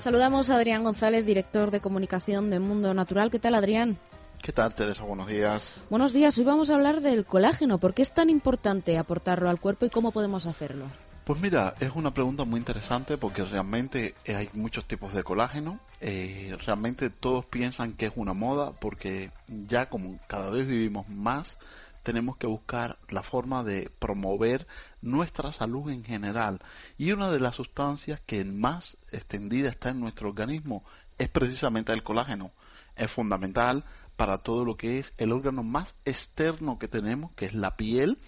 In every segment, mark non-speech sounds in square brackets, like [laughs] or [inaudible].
Saludamos a Adrián González, director de comunicación de Mundo Natural. ¿Qué tal, Adrián? ¿Qué tal, Teresa? Buenos días. Buenos días. Hoy vamos a hablar del colágeno. ¿Por qué es tan importante aportarlo al cuerpo y cómo podemos hacerlo? Pues mira, es una pregunta muy interesante porque realmente hay muchos tipos de colágeno. Eh, realmente todos piensan que es una moda porque ya como cada vez vivimos más, tenemos que buscar la forma de promover nuestra salud en general. Y una de las sustancias que más extendida está en nuestro organismo es precisamente el colágeno. Es fundamental para todo lo que es el órgano más externo que tenemos, que es la piel,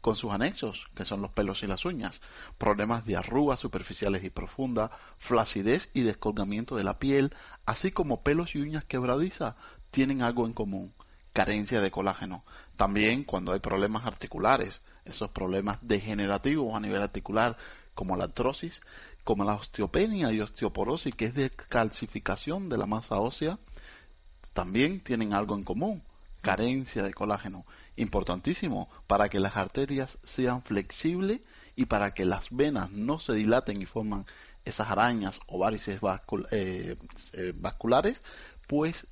con sus anexos, que son los pelos y las uñas, problemas de arrugas superficiales y profundas, flacidez y descolgamiento de la piel, así como pelos y uñas quebradizas, tienen algo en común, carencia de colágeno. También cuando hay problemas articulares, esos problemas degenerativos a nivel articular, como la artrosis, como la osteopenia y osteoporosis, que es descalcificación de la masa ósea, también tienen algo en común, carencia de colágeno, importantísimo para que las arterias sean flexibles y para que las venas no se dilaten y forman esas arañas o varices eh, eh, vasculares, pues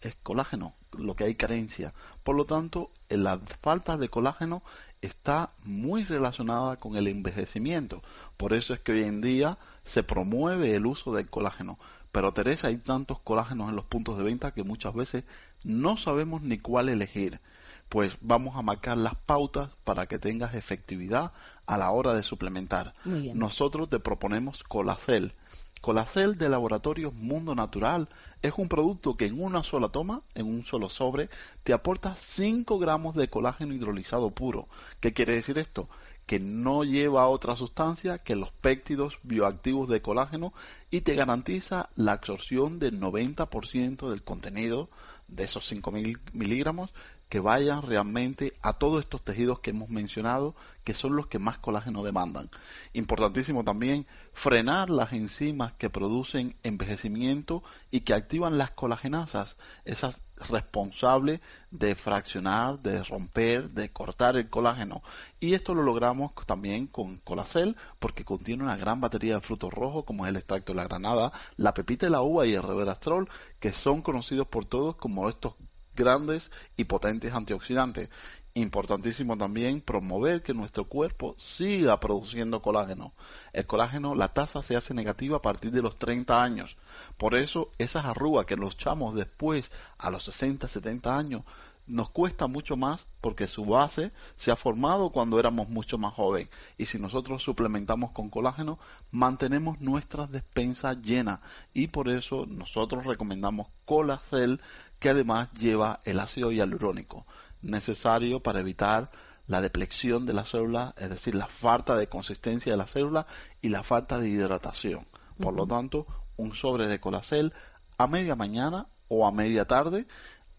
es colágeno, lo que hay carencia. Por lo tanto, la falta de colágeno está muy relacionada con el envejecimiento. Por eso es que hoy en día se promueve el uso del colágeno. Pero Teresa, hay tantos colágenos en los puntos de venta que muchas veces no sabemos ni cuál elegir. Pues vamos a marcar las pautas para que tengas efectividad a la hora de suplementar. Nosotros te proponemos Colacel. Colacel de Laboratorios Mundo Natural es un producto que en una sola toma, en un solo sobre, te aporta 5 gramos de colágeno hidrolizado puro. ¿Qué quiere decir esto? que no lleva otra sustancia que los péptidos bioactivos de colágeno y te garantiza la absorción del 90% del contenido de esos 5.000 miligramos que vayan realmente a todos estos tejidos que hemos mencionado, que son los que más colágeno demandan. Importantísimo también frenar las enzimas que producen envejecimiento y que activan las colagenasas, esas responsables de fraccionar, de romper, de cortar el colágeno. Y esto lo logramos también con Colacel porque contiene una gran batería de frutos rojos como es el extracto de la granada, la pepita de la uva y el reverastrol, que son conocidos por todos como estos grandes y potentes antioxidantes. Importantísimo también promover que nuestro cuerpo siga produciendo colágeno. El colágeno, la tasa se hace negativa a partir de los 30 años. Por eso esas arrugas que los echamos después a los 60, 70 años nos cuesta mucho más porque su base se ha formado cuando éramos mucho más jóvenes y si nosotros suplementamos con colágeno mantenemos nuestras despensas llenas y por eso nosotros recomendamos Colacel que además lleva el ácido hialurónico, necesario para evitar la deplexión de la célula, es decir, la falta de consistencia de la célula y la falta de hidratación. Por lo tanto, un sobre de colacel a media mañana o a media tarde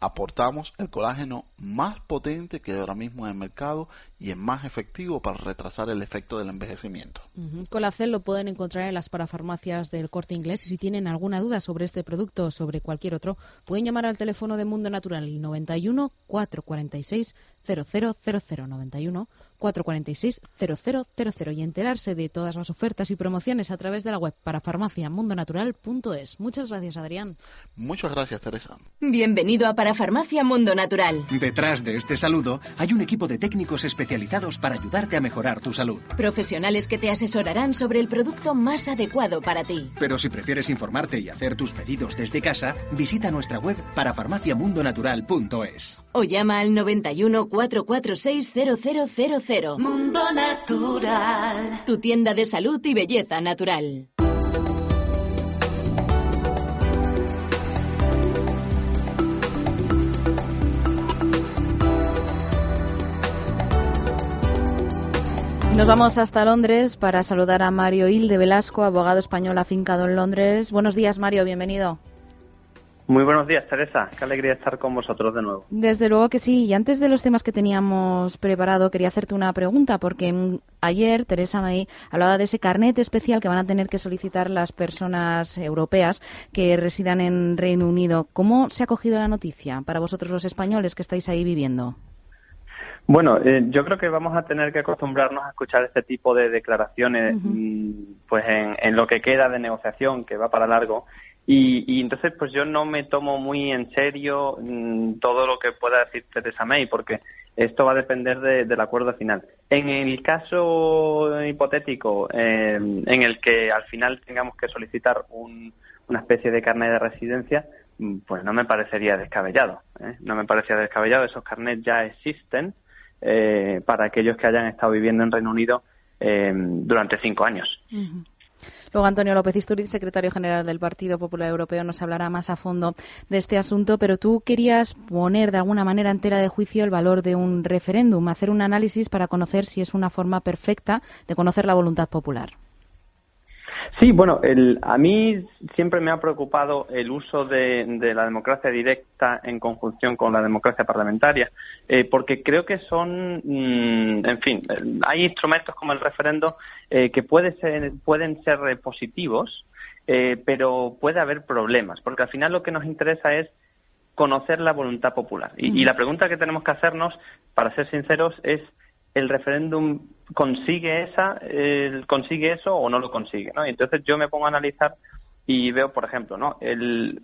aportamos el colágeno más potente que ahora mismo en el mercado y es más efectivo para retrasar el efecto del envejecimiento. Colacel lo pueden encontrar en las parafarmacias del corte inglés y si tienen alguna duda sobre este producto o sobre cualquier otro, pueden llamar al teléfono de Mundo Natural 91 446 0000 91 446 0000 y enterarse de todas las ofertas y promociones a través de la web para farmaciamundonatural.es. Muchas gracias, Adrián. Muchas gracias, Teresa. Bienvenido a Parafarmacia Mundo Natural. Detrás de este saludo hay un equipo de técnicos especializados para ayudarte a mejorar tu salud. Profesionales que te asesorarán sobre el producto más adecuado para ti. Pero si prefieres informarte y hacer tus pedidos desde casa, visita nuestra web parafarmaciamundonatural.es. O llama al 91 446 0000. Mundo Natural. Tu tienda de salud y belleza natural. Nos vamos hasta Londres para saludar a Mario Hilde Velasco, abogado español afincado en Londres. Buenos días, Mario, bienvenido. Muy buenos días, Teresa. Qué alegría estar con vosotros de nuevo. Desde luego que sí. Y antes de los temas que teníamos preparado, quería hacerte una pregunta, porque ayer Teresa May hablaba de ese carnet especial que van a tener que solicitar las personas europeas que residan en Reino Unido. ¿Cómo se ha cogido la noticia para vosotros los españoles que estáis ahí viviendo? Bueno, eh, yo creo que vamos a tener que acostumbrarnos a escuchar este tipo de declaraciones, mm, pues en, lo que queda de negociación, que va para largo. Y, entonces, pues yo no me tomo muy en serio mm, todo lo que pueda decir Teresa May, porque esto va a depender del acuerdo final. En el caso hipotético en el que al final tengamos que solicitar una especie de carnet de residencia, mm, pues no me parecería descabellado. ¿eh? No me parecería descabellado. Esos carnets ya existen eh, para aquellos que hayan estado viviendo en Reino Unido eh, durante cinco años. Luego Antonio López Isturiz, secretario general del Partido Popular Europeo, nos hablará más a fondo de este asunto, pero tú querías poner de alguna manera entera de juicio el valor de un referéndum, hacer un análisis para conocer si es una forma perfecta de conocer la voluntad popular. Sí, bueno, el, a mí siempre me ha preocupado el uso de, la democracia directa en conjunción con la democracia parlamentaria, eh, porque creo que son, mm, en fin, hay instrumentos como el referendo eh, que puede ser, pueden ser positivos, eh, pero puede haber problemas, porque al final lo que nos interesa es conocer la voluntad popular. y la pregunta que tenemos que hacernos, para ser sinceros, es el referéndum consigue esa consigue eso o no lo consigue ¿no? y entonces yo me pongo a analizar y veo por ejemplo no el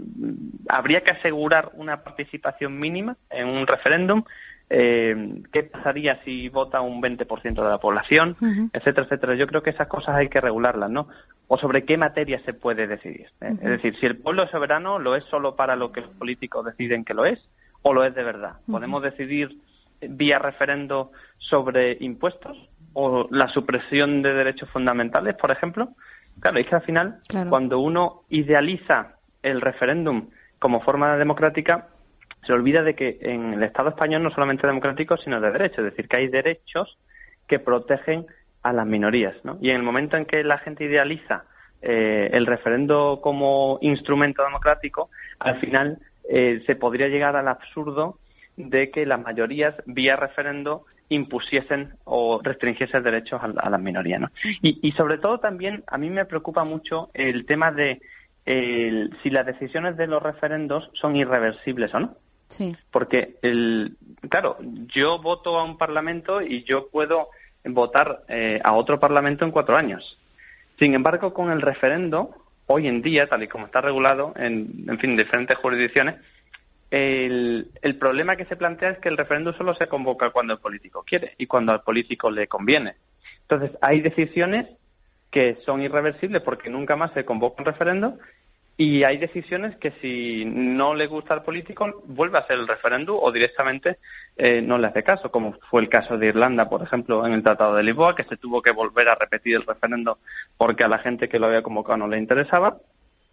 habría que asegurar una participación mínima en un referéndum eh, qué pasaría si vota un 20% de la población etcétera etcétera. Yo creo que esas cosas hay que regularlas no o sobre qué materia se puede decidir ¿eh? es decir si el pueblo es soberano lo es solo para lo que los políticos deciden que lo es o lo es de verdad podemos decidir vía referendo sobre impuestos o la supresión de derechos fundamentales, por ejemplo. Claro, es que al final, cuando uno idealiza el referéndum como forma democrática, se olvida de que en el Estado español no solamente democrático, sino de derechos, es decir, que hay derechos que protegen a las minorías. ¿no? Y en el momento en que la gente idealiza eh, el referendo como instrumento democrático, al final eh, se podría llegar al absurdo de que las mayorías, vía referendo, impusiesen o restringiesen derechos a, las minorías. ¿no? Y, sobre todo también a mí me preocupa mucho el tema de si las decisiones de los referendos son irreversibles o no. Sí. Porque, el, claro, yo voto a un parlamento y yo puedo votar eh, a otro parlamento en cuatro años. Sin embargo, con el referendo, hoy en día, tal y como está regulado en, en fin, diferentes jurisdicciones, el, el, problema que se plantea es que el referéndum solo se convoca cuando el político quiere y cuando al político le conviene. Entonces, hay decisiones que son irreversibles porque nunca más se convoca un referéndum y hay decisiones que si no le gusta al político vuelve a hacer el referéndum o directamente eh, no le hace caso, como fue el caso de Irlanda, por ejemplo, en el Tratado de Lisboa, que se tuvo que volver a repetir el referéndum porque a la gente que lo había convocado no le interesaba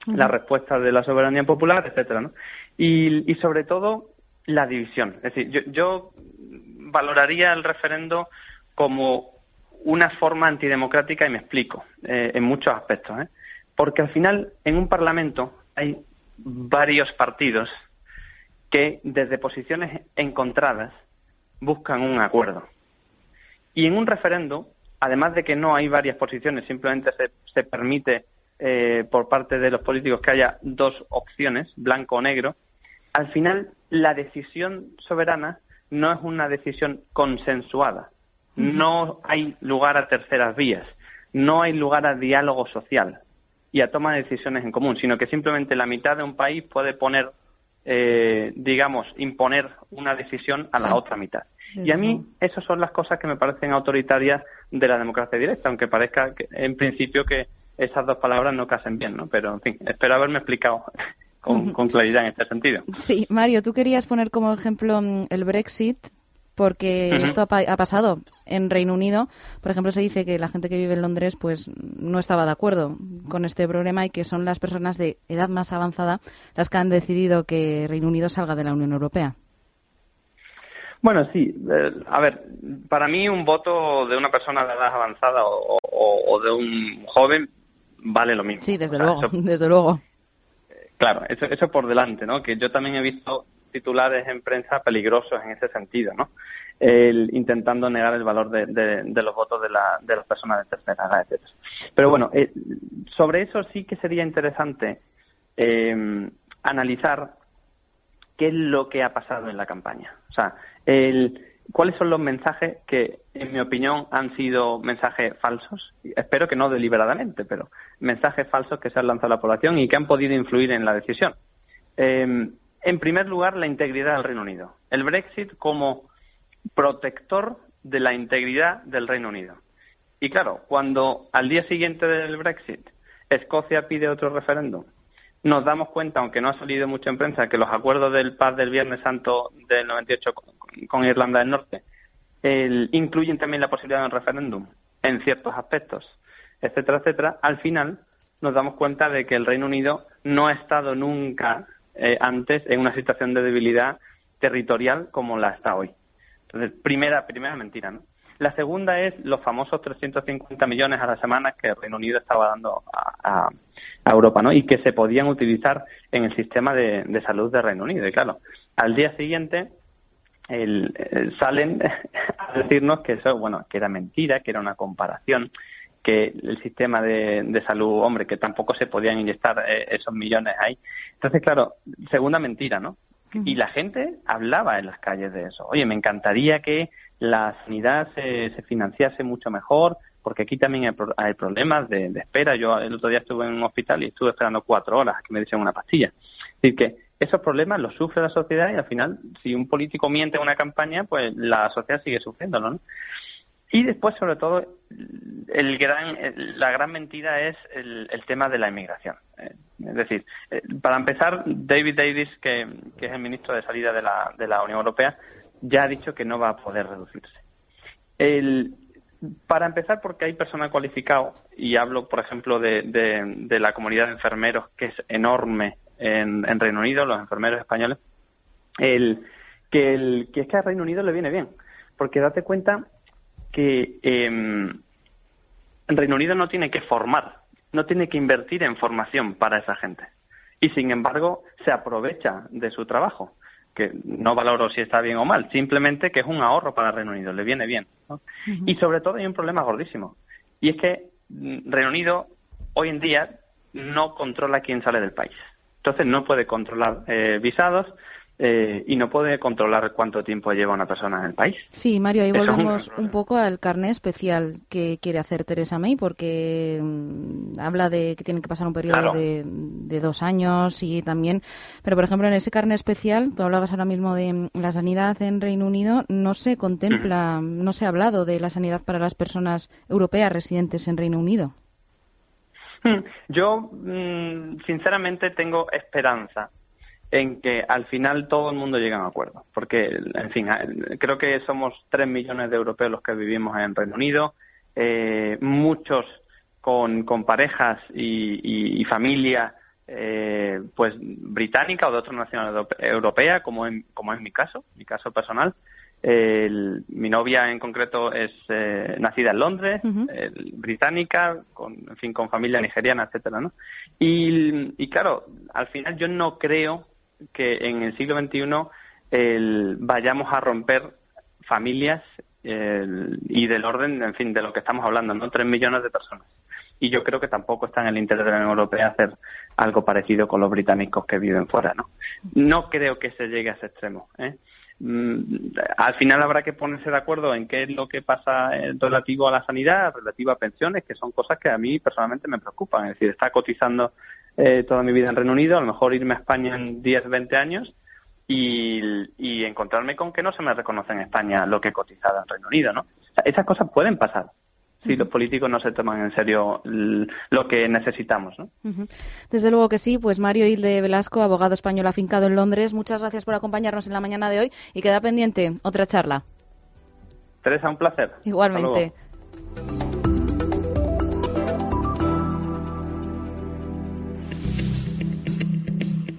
la respuesta de la soberanía popular, etcétera, ¿no? Y, sobre todo la división. Es decir, yo, yo valoraría el referendo como una forma antidemocrática y me explico eh, en muchos aspectos, ¿eh? porque al final en un parlamento hay varios partidos que desde posiciones encontradas buscan un acuerdo. Y en un referendo, además de que no hay varias posiciones, simplemente se, se permite eh, por parte de los políticos que haya dos opciones, blanco o negro, al final la decisión soberana no es una decisión consensuada. No hay lugar a terceras vías, no hay lugar a diálogo social y a toma de decisiones en común, sino que simplemente la mitad de un país puede poner, eh, digamos, imponer una decisión a la otra mitad. Y a mí esas son las cosas que me parecen autoritarias de la democracia directa, aunque parezca que, en principio que esas dos palabras no casen bien, ¿no? Pero, en fin, espero haberme explicado [laughs] con, claridad en este sentido. Sí, Mario, tú querías poner como ejemplo mm, el Brexit, porque esto ha, pasado en Reino Unido. Por ejemplo, se dice que la gente que vive en Londres pues no estaba de acuerdo con este problema y que son las personas de edad más avanzada las que han decidido que Reino Unido salga de la Unión Europea. Bueno, sí. Eh, a ver, para mí un voto de una persona de edad avanzada o de un joven vale lo mismo. Sí, desde luego, [laughs] desde luego. Claro, eso, eso por delante, ¿no? Que yo también he visto titulares en prensa peligrosos en ese sentido, ¿no? El, intentando negar el valor de, de, los votos de, la, de las personas de tercera edad, etc. Pero bueno, eh, sobre eso sí que sería interesante eh, analizar qué es lo que ha pasado en la campaña. O sea, el, ¿cuáles son los mensajes que, en mi opinión, han sido mensajes falsos? Espero que no deliberadamente, pero mensajes falsos que se han lanzado a la población y que han podido influir en la decisión. Eh, en primer lugar, la integridad del Reino Unido. El Brexit como protector de la integridad del Reino Unido. Y claro, cuando al día siguiente del Brexit Escocia pide otro referéndum, nos damos cuenta, aunque no ha salido mucho en prensa, que los acuerdos del paz del Viernes Santo del 98 con, Irlanda del Norte incluyen también la posibilidad de un referéndum en ciertos aspectos, etcétera, etcétera. Al final nos damos cuenta de que el Reino Unido no ha estado nunca eh, antes en una situación de debilidad territorial como la está hoy. Entonces, primera, primera mentira, ¿no? La segunda es los famosos 350 millones a la semana que el Reino Unido estaba dando a, Europa, ¿no? Y que se podían utilizar en el sistema de, salud del Reino Unido. Y claro, al día siguiente salen [laughs] a decirnos que eso, bueno, que era mentira, que era una comparación, que el sistema de, salud, hombre, que tampoco se podían inyectar eh, esos millones ahí. Entonces, claro, segunda mentira, ¿no? Y la gente hablaba en las calles de eso. Oye, me encantaría que la sanidad se, financiase mucho mejor, porque aquí también hay, problemas de, espera. Yo el otro día estuve en un hospital y estuve esperando cuatro horas que me diesen una pastilla. Es decir, que esos problemas los sufre la sociedad y al final, si un político miente en una campaña, pues la sociedad sigue sufriéndolo, ¿no? Y después, sobre todo, el gran, la gran mentira es el, tema de la inmigración. Eh, es decir, eh, para empezar, David Davis, que, es el ministro de salida de la, de la Unión Europea, ya ha dicho que no va a poder reducirse. El, para empezar, porque hay personal cualificado, y hablo, por ejemplo, de, la comunidad de enfermeros, que es enorme en, en Reino Unido, los enfermeros españoles, el, que, el, que es que al Reino Unido le viene bien. Porque date cuenta que eh, Reino Unido no tiene que formar, no tiene que invertir en formación para esa gente. Y sin embargo, se aprovecha de su trabajo, que no valoro si está bien o mal, simplemente que es un ahorro para Reino Unido, le viene bien. Y sobre todo hay un problema gordísimo, y es que mm, Reino Unido hoy en día no controla quién sale del país. Entonces no puede controlar eh, visados, eh, y no puede controlar cuánto tiempo lleva una persona en el país. Sí, Mario, ahí volvemos un, poco al carné especial que quiere hacer Teresa May, porque mm, habla de que tiene que pasar un periodo de, dos años y también, pero por ejemplo en ese carné especial, tú hablabas ahora mismo de mm, la sanidad en Reino Unido, no se contempla, no se ha hablado de la sanidad para las personas europeas residentes en Reino Unido. Hmm, yo, mm, sinceramente, tengo esperanza en que al final todo el mundo llega a un acuerdo. Porque, en fin, creo que somos tres millones de europeos los que vivimos en Reino Unido, eh, muchos con, parejas y, y, familia eh, pues británica o de otra nacionalidad europea, como, en, como es mi caso, mi caso personal. Mi novia en concreto es eh, nacida en Londres, británica, con, en fin, con familia nigeriana, etcétera, ¿no? Y, y claro, al final yo no creo que en el siglo XXI el, vayamos a romper familias y del orden, en fin, de lo que estamos hablando, ¿no? Tres millones de personas. Y yo creo que tampoco está en el interés de la Unión Europea hacer algo parecido con los británicos que viven fuera, ¿no? No creo que se llegue a ese extremo, ¿eh? Mm, al final habrá que ponerse de acuerdo en qué es lo que pasa relativo a la sanidad, relativo a pensiones, que son cosas que a mí personalmente me preocupan. Es decir, está cotizando eh, toda mi vida en Reino Unido, a lo mejor irme a España en 10, 20 años y, encontrarme con que no se me reconoce en España lo que he cotizado en Reino Unido, ¿no? esas cosas pueden pasar si los políticos no se toman en serio lo que necesitamos. ¿no? Desde luego que sí. Pues Mario Hilde Velasco, abogado español afincado en Londres, muchas gracias por acompañarnos en la mañana de hoy y queda pendiente otra charla. Teresa, un placer. Igualmente.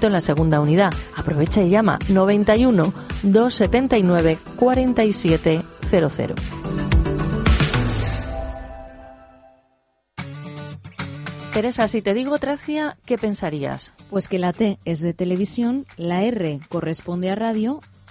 en la segunda unidad. Aprovecha y llama 91 279 4700. Teresa, si te digo Tracia, ¿qué pensarías? Pues que la T es de televisión, la R corresponde a radio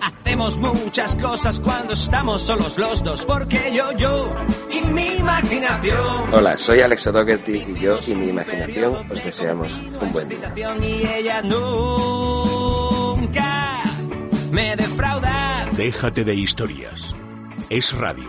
Hacemos muchas cosas cuando estamos solos los dos, porque yo, yo y mi imaginación. Hola, soy Alex O'Dougherty y yo y mi imaginación os deseamos un buen día. Y ella nunca me defrauda. Déjate de historias. Es radio.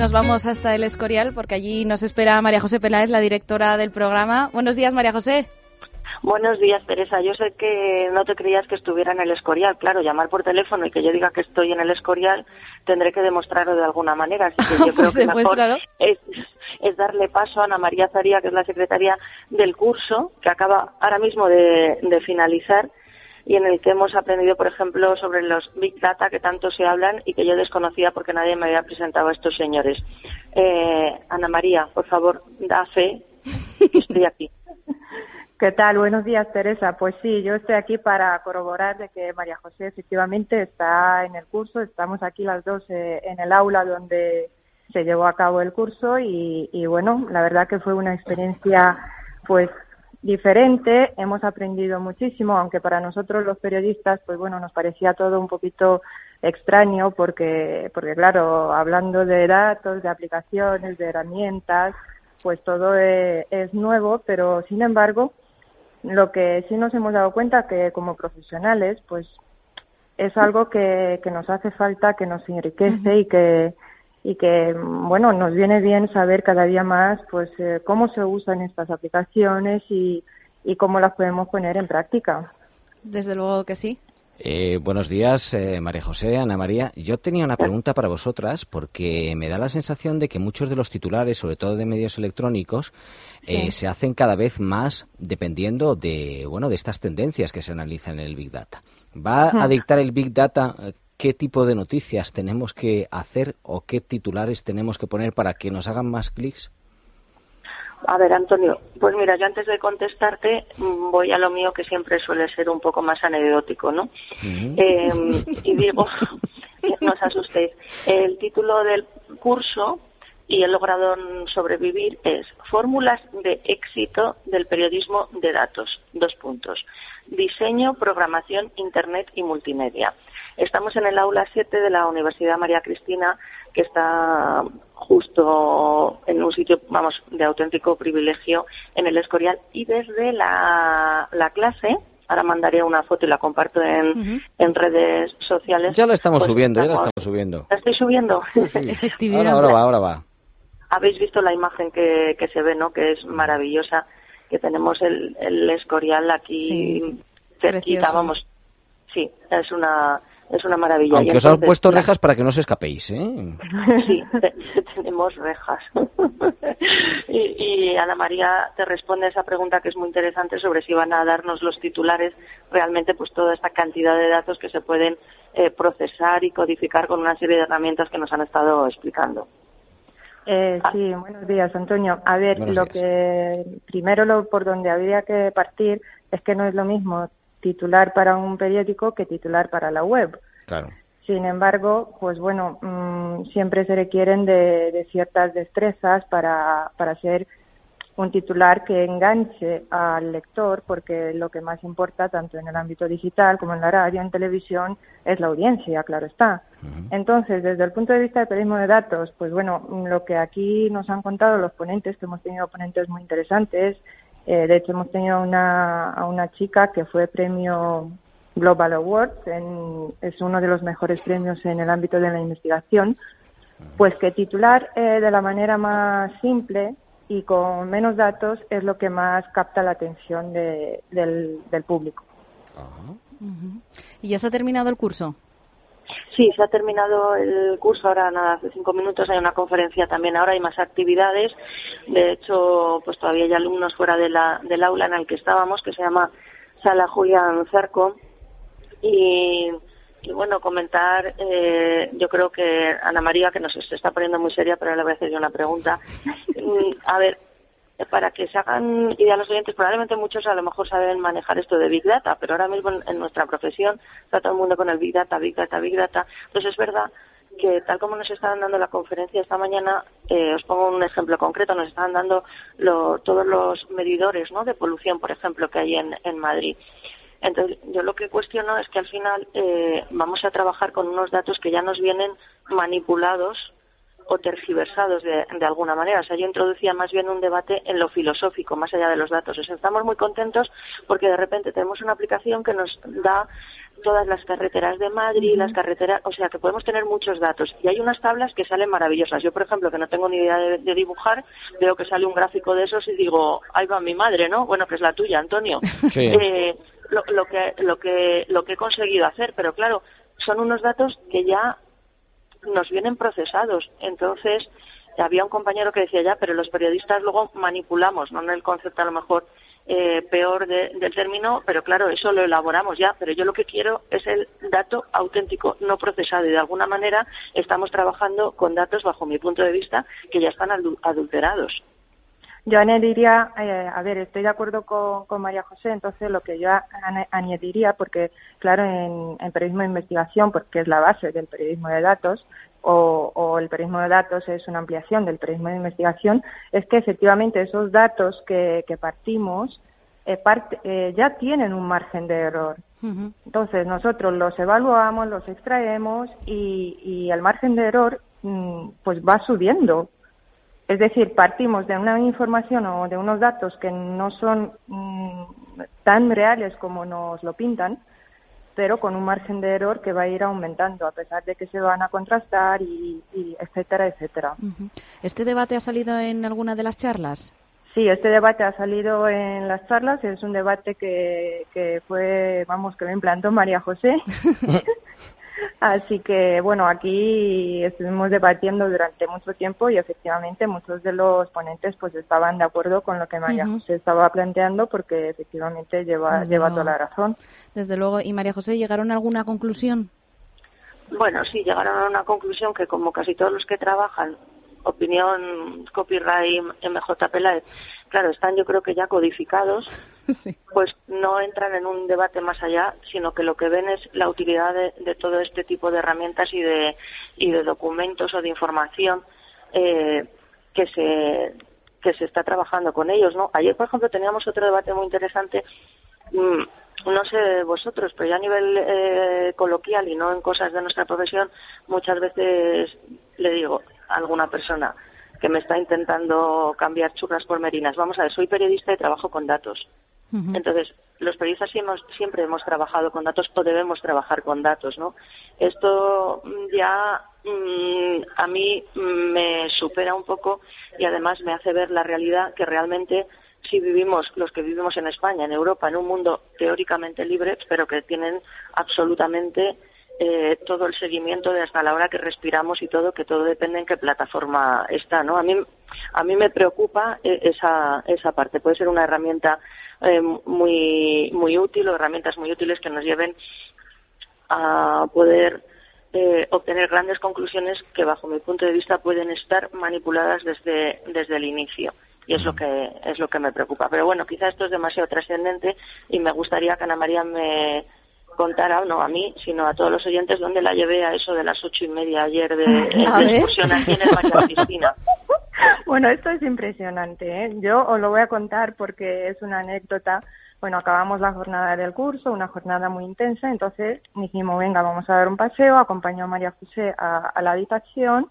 Nos vamos hasta el Escorial porque allí nos espera María José Peláez, la directora del programa. Buenos días, María José. Buenos días, Teresa. Yo sé que no te creías que estuviera en el Escorial. Claro, llamar por teléfono y que yo diga que estoy en el Escorial tendré que demostrarlo de alguna manera. Así que [laughs] yo Pues creo que mejor es, es darle paso a Ana María Zaría, que es la secretaria del curso, que acaba ahora mismo de, de finalizar y en el que hemos aprendido, por ejemplo, sobre los Big Data que tanto se hablan y que yo desconocía porque nadie me había presentado a estos señores. Eh, Ana María, por favor, da fe que estoy aquí. [laughs] ¿Qué tal? Buenos días, Teresa. Pues sí, yo estoy aquí para corroborar de que María José efectivamente está en el curso. Estamos aquí las dos eh, en el aula donde se llevó a cabo el curso y, y bueno, la verdad que fue una experiencia pues diferente, hemos aprendido muchísimo, aunque para nosotros los periodistas, pues bueno, nos parecía todo un poquito extraño porque, porque claro, hablando de datos, de aplicaciones, de herramientas, pues todo e- es, nuevo, pero sin embargo, lo que sí nos hemos dado cuenta que como profesionales, pues es algo que, que nos hace falta, que nos enriquece y que y que bueno nos viene bien saber cada día más pues eh, cómo se usan estas aplicaciones y, y cómo las podemos poner en práctica. Desde luego que sí. Eh, buenos días, eh, María José, Ana María. Yo tenía una pregunta para vosotras porque me da la sensación de que muchos de los titulares, sobre todo de medios electrónicos, eh, Sí. se hacen cada vez más dependiendo de bueno de estas tendencias que se analizan en el Big Data. ¿Va a dictar el Big Data eh, qué tipo de noticias tenemos que hacer o qué titulares tenemos que poner para que nos hagan más clics? A ver, Antonio, pues mira, yo antes de contestarte mm, voy a lo mío que siempre suele ser un poco más anecdótico, ¿no? Eh, y digo, [laughs] no os asustéis, el título del curso y he logrado sobrevivir es Fórmulas de éxito del periodismo de datos, dos puntos. Diseño, programación, Internet y multimedia. Estamos en el aula 7 de la Universidad María Cristina, que está justo en un sitio, vamos, de auténtico privilegio en el Escorial. Y desde la, la clase, ahora mandaré una foto y la comparto en, en redes sociales. Ya lo estamos pues subiendo, ya lo estamos- subiendo. ¿La estoy subiendo? [laughs] Ahora, ahora va, ahora va. Habéis visto la imagen que, que se ve, ¿no? Que es maravillosa, que tenemos el, el Escorial aquí Sí, cerquita, precioso. vamos. Sí, es una es una maravilla. Aunque os han puesto rejas para que no os escapéis, ¿eh? [laughs] Sí, te- tenemos rejas. [laughs] y, y Ana María te responde a esa pregunta que es muy interesante sobre si van a darnos los titulares realmente pues toda esta cantidad de datos que se pueden eh, procesar y codificar con una serie de herramientas que nos han estado explicando. Eh, sí, buenos días, Antonio. A ver, Buenos lo días. que primero lo por donde habría que partir es que no es lo mismo titular para un periódico que titular para la web. Claro. Sin embargo, pues bueno, mm, siempre se requieren de, de ciertas destrezas para, para ser un titular que enganche al lector, porque lo que más importa, tanto en el ámbito digital como en la radio, en televisión, es la audiencia, claro está. Entonces, desde el punto de vista del periodismo de datos, pues bueno, lo que aquí nos han contado los ponentes, que hemos tenido ponentes muy interesantes, eh, de hecho hemos tenido una, a una chica que fue premio Global Awards, en- es uno de los mejores premios en el ámbito de la investigación, pues que titular eh, de la manera más simple y con menos datos es lo que más capta la atención de- del, del público. ¿Y ya se ha terminado el curso? Sí, se ha terminado el curso ahora, nada, hace cinco minutos hay una conferencia también ahora, hay más actividades. De hecho, pues todavía hay alumnos fuera de la, del aula en el que estábamos, que se llama Sala Julián Cerco. Y, bueno, comentar, eh, yo creo que Ana María, que nos está poniendo muy seria, pero le voy a hacer yo una pregunta. Mm, A ver, para que se hagan idea los oyentes, probablemente muchos a lo mejor saben manejar esto de Big Data, pero ahora mismo en nuestra profesión está todo el mundo con el Big Data, Big Data, Big Data. Entonces es verdad que tal como nos estaban dando la conferencia esta mañana, eh, os pongo un ejemplo concreto, nos estaban dando lo- todos los medidores ¿no? de polución, por ejemplo, que hay en, Madrid. Entonces, yo lo que cuestiono es que al final eh, vamos a trabajar con unos datos que ya nos vienen manipulados o tergiversados de, de alguna manera. O sea, yo introducía más bien un debate en lo filosófico, más allá de los datos. O sea, estamos muy contentos porque de repente tenemos una aplicación que nos da todas las carreteras de Madrid, las carreteras, o sea, que podemos tener muchos datos. Y hay unas tablas que salen maravillosas. Yo, por ejemplo, que no tengo ni idea de, de dibujar, veo que sale un gráfico de esos y digo, ahí va mi madre, ¿no? Bueno, que es la tuya, Antonio. [laughs] Sí. Eh, lo, lo que lo que lo que he conseguido hacer, pero claro, son unos datos que ya nos vienen procesados. Entonces, había un compañero que decía ya, pero los periodistas luego manipulamos, no en el concepto a lo mejor eh, peor de- del término, pero claro, eso lo elaboramos ya. Pero yo lo que quiero es el dato auténtico, no procesado. Y de alguna manera estamos trabajando con datos, bajo mi punto de vista, que ya están adu- adulterados. Yo añadiría, eh, a ver, estoy de acuerdo con, con María José, entonces lo que yo añadiría, porque claro, en, en periodismo de investigación, porque es la base del periodismo de datos, o, o el periodismo de datos es una ampliación del periodismo de investigación, es que efectivamente esos datos que, que partimos eh, eh, ya tienen un margen de error. Entonces nosotros los evaluamos, los extraemos y, y el margen de error mm, pues va subiendo. Es decir, partimos de una información o de unos datos que no son mm, tan reales como nos lo pintan, pero con un margen de error que va a ir aumentando a pesar de que se van a contrastar y, y etcétera, etcétera. ¿Este debate ha salido en alguna de las charlas? Sí, este debate ha salido en las charlas, es un debate que, que fue, vamos, que me implantó María José. [laughs] Así que, bueno, aquí estuvimos debatiendo durante mucho tiempo y efectivamente muchos de los ponentes pues estaban de acuerdo con lo que María Ujú. José estaba planteando porque efectivamente lleva, Desde lleva luego. toda la razón. Desde luego. ¿Y María José llegaron a alguna conclusión? Bueno, sí, llegaron a una conclusión que como casi todos los que trabajan, opinión, copyright, MJ Peláez, claro, están yo creo que ya codificados, [laughs] pues no entran en un debate más allá, sino que lo que ven es la utilidad de, de todo este tipo de herramientas y de, y de documentos o de información eh, que se que se está trabajando con ellos, ¿no? Ayer, por ejemplo, teníamos otro debate muy interesante mm, no sé vosotros, pero ya a nivel eh, coloquial y no en cosas de nuestra profesión, muchas veces le digo alguna persona que me está intentando cambiar churras por merinas, vamos a ver, soy periodista y trabajo con datos. Entonces, los periodistas sí hemos- siempre hemos trabajado con datos o debemos trabajar con datos, ¿no? Esto mm, ya mm, a mí mm, me supera un poco y además me hace ver la realidad que realmente si vivimos, los que vivimos en España, en Europa, en un mundo teóricamente libre, pero que tienen absolutamente eh, todo el seguimiento de hasta la hora que respiramos y todo, que todo depende en qué plataforma está, ¿no? A mí, a mí me preocupa eh, esa, esa parte. Puede ser una herramienta eh, muy, muy útil o herramientas muy útiles que nos lleven a poder eh, obtener grandes conclusiones que, bajo mi punto de vista, pueden estar manipuladas desde, desde el inicio. Y es lo que es lo que me preocupa. Pero bueno, quizá esto es demasiado trascendente y me gustaría que Ana María me contara, no a mí, sino a todos los oyentes, dónde la llevé a eso de las ocho y media ayer de, [laughs] de excursión aquí en el María Cristina. [laughs] Bueno, esto es impresionante. ¿eh? Yo os lo voy a contar porque es una anécdota. Bueno, acabamos la jornada del curso, una jornada muy intensa, entonces dijimos, venga, vamos a dar un paseo, acompañó a María José a, a la habitación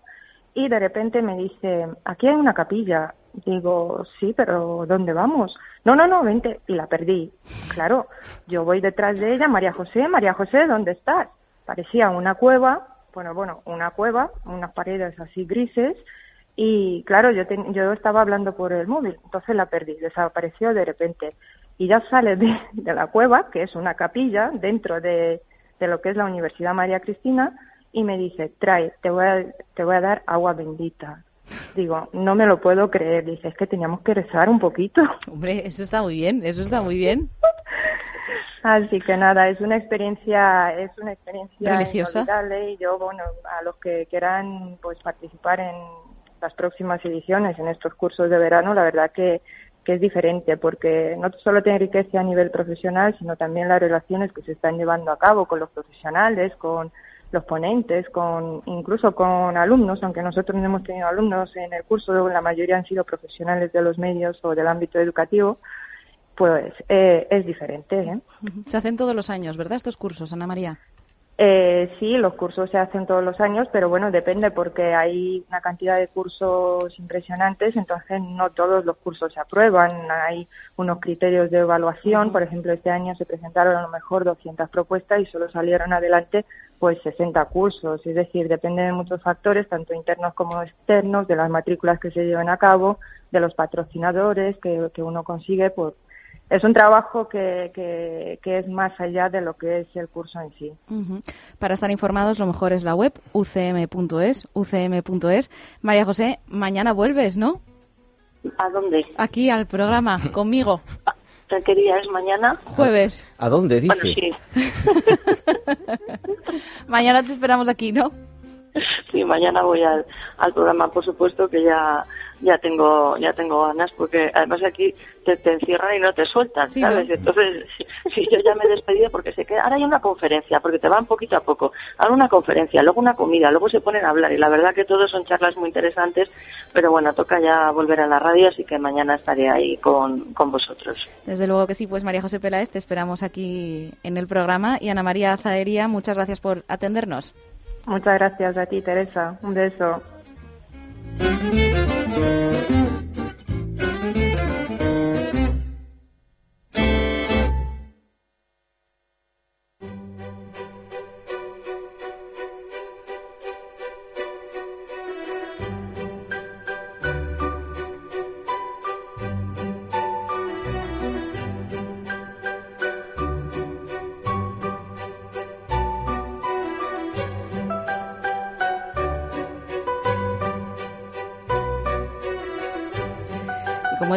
y de repente me dice, aquí hay una capilla. Digo, sí, pero ¿dónde vamos? No, no, no, vente. Y la perdí. Claro, yo voy detrás de ella, María José, María José, ¿dónde estás? Parecía una cueva, bueno, bueno, una cueva, unas paredes así grises, y claro, yo, yo estaba hablando por el móvil, entonces la perdí, desapareció de repente. Y ya sale de, de la cueva, que es una capilla dentro de, de, lo que es la Universidad María Cristina, y me dice, trae, te voy a, te voy a dar agua bendita. Digo, no me lo puedo creer. Dice, es que teníamos que rezar un poquito. [laughs] Hombre, eso está muy bien, eso está muy bien. Así que nada, es una experiencia, es una experiencia religiosa. Y yo, bueno, a los que quieran pues participar en las próximas ediciones, en estos cursos de verano, la verdad que, que es diferente, porque no solo tiene riqueza a nivel profesional, sino también las relaciones que se están llevando a cabo con los profesionales, con los ponentes, con incluso con alumnos, aunque nosotros no hemos tenido alumnos en el curso, la mayoría han sido profesionales de los medios o del ámbito educativo, pues eh, es diferente. ¿eh? Se hacen todos los años, ¿verdad? Estos cursos, Ana María. Eh, sí, los cursos se hacen todos los años, pero bueno, depende porque hay una cantidad de cursos impresionantes, entonces no todos los cursos se aprueban. Hay unos criterios de evaluación, por ejemplo, este año se presentaron a lo mejor 200 propuestas y solo salieron adelante pues 60 cursos, es decir, depende de muchos factores, tanto internos como externos, de las matrículas que se llevan a cabo, de los patrocinadores que, que uno consigue por es un trabajo que, que, que, es más allá de lo que es el curso en sí. Uh -huh. Para estar informados, lo mejor es la web ucm.es, ucm.es. María José, mañana vuelves, ¿no? ¿A dónde? Aquí al programa, conmigo. ¿Qué día es mañana? Jueves. ¿A dónde, dice? Bueno, sí. [laughs] mañana te esperamos aquí, ¿no? Sí, mañana voy al, al programa, por supuesto, que ya ya tengo ya tengo ganas porque además aquí te, te encierran y no te sueltan Sí, sabes ¿no? entonces [laughs] si, yo ya me he despedido porque sé que ahora hay una conferencia porque te van poquito a poco ahora una conferencia luego una comida luego se ponen a hablar y la verdad que todos son charlas muy interesantes pero bueno toca ya volver a la radio así que mañana estaré ahí con, con vosotros Desde luego que sí, pues María José Peláez, te esperamos aquí en el programa. Y Ana María Zaería, muchas gracias por atendernos. Muchas gracias a ti, Teresa. Un beso. Y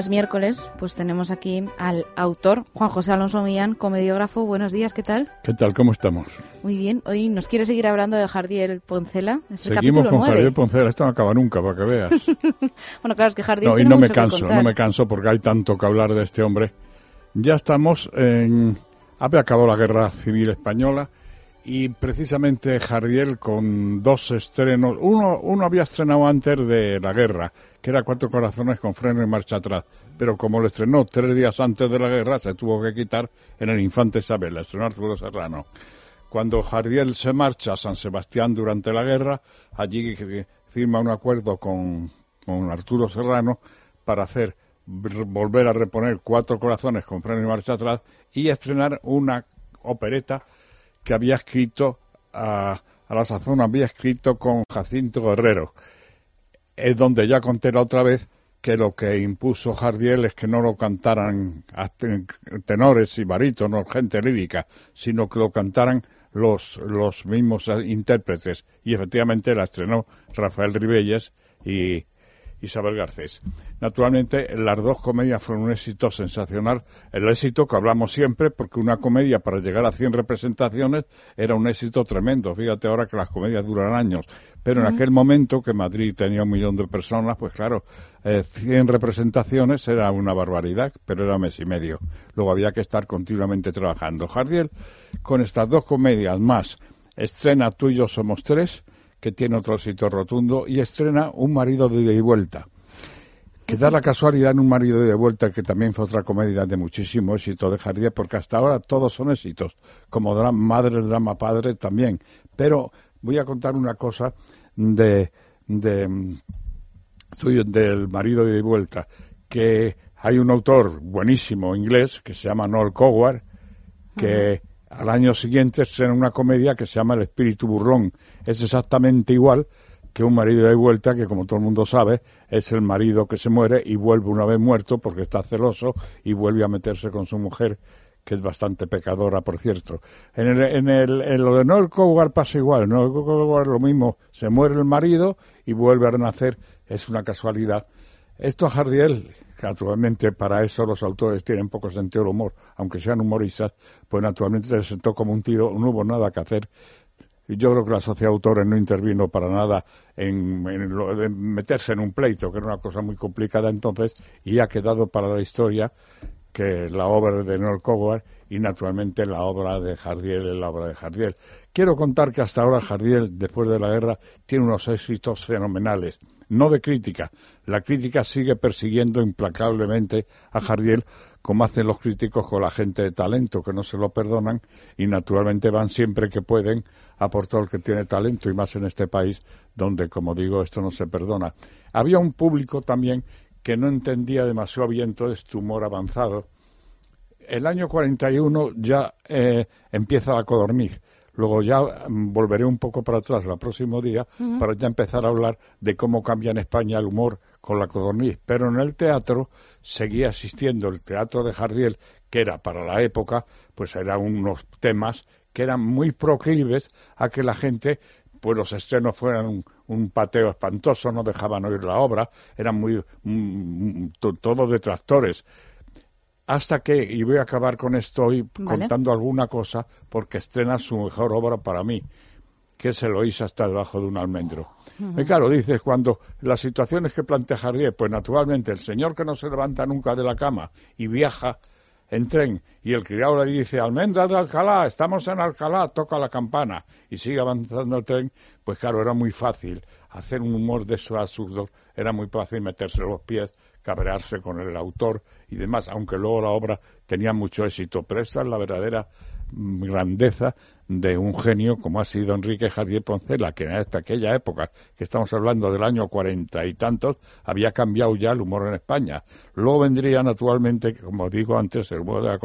es miércoles, pues tenemos aquí al autor, Juan José Alonso Millán, comediógrafo. Buenos días, ¿qué tal? ¿Qué tal? ¿Cómo estamos? Muy bien. Hoy nos quiere seguir hablando de Jardiel Poncela. Es el Seguimos con 9. Javier Poncela. Esto no acaba nunca, para que veas. [laughs] bueno, claro, es que Jardiel No, y no me mucho canso, no me canso porque hay tanto que hablar de este hombre. Ya estamos en... Había acabado la Guerra Civil Española y precisamente Jardiel con dos estrenos... Uno, uno había estrenado antes de la guerra, que era Cuatro Corazones con freno y marcha atrás. Pero como lo estrenó tres días antes de la guerra, se tuvo que quitar en el Infante Isabel, estrenó Arturo Serrano. Cuando Jardiel se marcha a San Sebastián durante la guerra, allí firma un acuerdo con, con Arturo Serrano para hacer volver a reponer Cuatro Corazones con freno y marcha atrás y estrenar una opereta que había escrito a, a la sazón había escrito con Jacinto Guerrero. Es donde ya conté la otra vez que lo que impuso Jardiel es que no lo cantaran tenores y barítonos, gente lírica, sino que lo cantaran los, los mismos intérpretes. Y efectivamente la estrenó Rafael Ribelles y Isabel Garcés. Naturalmente, las dos comedias fueron un éxito sensacional. El éxito que hablamos siempre, porque una comedia para llegar a 100 representaciones era un éxito tremendo. Fíjate ahora que las comedias duran años. Pero en aquel momento, que Madrid tenía un millón de personas, pues claro, eh, 100 representaciones era una barbaridad, pero era mes y medio. Luego había que estar continuamente trabajando. Jardiel, con estas dos comedias más, estrena Tú y yo somos tres, que tiene otro éxito rotundo, y estrena Un marido de ida y vuelta, que da la casualidad en Un marido de ida y vuelta, que también fue otra comedia de muchísimo éxito de Jardiel, porque hasta ahora todos son éxitos, como drama, Madre, Drama, Padre también. Pero voy a contar una cosa de, mm, del marido de vuelta, que hay un autor buenísimo inglés que se llama Noel Coward, que al año siguiente estrena una comedia que se llama El espíritu burlón. Es exactamente igual que un marido de vuelta que, como todo el mundo sabe, es el marido que se muere y vuelve una vez muerto porque está celoso y vuelve a meterse con su mujer que es bastante pecadora, por cierto. En, el, en, el, en lo de Noel Coward pasa igual. Noel Coward lo mismo, se muere el marido y vuelve a renacer. Es una casualidad. Esto a Jardiel, naturalmente para eso los autores tienen poco sentido del humor, aunque sean humoristas, pues naturalmente se sentó como un tiro, no hubo nada que hacer. Yo creo que la sociedad de autores no intervino para nada en, en lo de meterse en un pleito, que era una cosa muy complicada entonces, y ha quedado para la historia que la obra de Noel Coward y naturalmente la obra de Jardiel es la obra de Jardiel. Quiero contar que hasta ahora Jardiel, después de la guerra, tiene unos éxitos fenomenales, no de crítica. La crítica sigue persiguiendo implacablemente a Jardiel como hacen los críticos con la gente de talento, que no se lo perdonan y naturalmente van siempre que pueden a por todo el que tiene talento y más en este país donde, como digo, esto no se perdona. Había un público también que no entendía demasiado bien todo este humor avanzado. El año 41 ya eh, empieza la codorniz. Luego ya mm, volveré un poco para atrás el próximo día para ya empezar a hablar de cómo cambia en España el humor con la codorniz. Pero en el teatro seguía existiendo el teatro de Jardiel, que era para la época, pues eran unos temas que eran muy proclives a que la gente pues los estrenos fueran un, un pateo espantoso, no dejaban oír la obra, eran muy mm, to- todos detractores. Hasta que, y voy a acabar con esto hoy Vale. contando alguna cosa, porque estrena su mejor obra para mí, que es Eloísa está debajo de un almendro. Y claro, dices, cuando las situaciones que plantea Jardier, pues naturalmente el señor que no se levanta nunca de la cama y viaja en tren y el criado le dice, almendras de Alcalá, estamos en Alcalá, toca la campana y sigue avanzando el tren, pues claro, era muy fácil hacer un humor de esos absurdos, era muy fácil meterse los pies, cabrearse con el autor y demás, aunque luego la obra tenía mucho éxito, pero esta es la verdadera mm, grandeza de un genio como ha sido Enrique Javier Poncela, que en hasta aquella época, que estamos hablando del año cuarenta y tantos, había cambiado ya el humor en España. Luego vendría naturalmente, como digo antes, el humor de la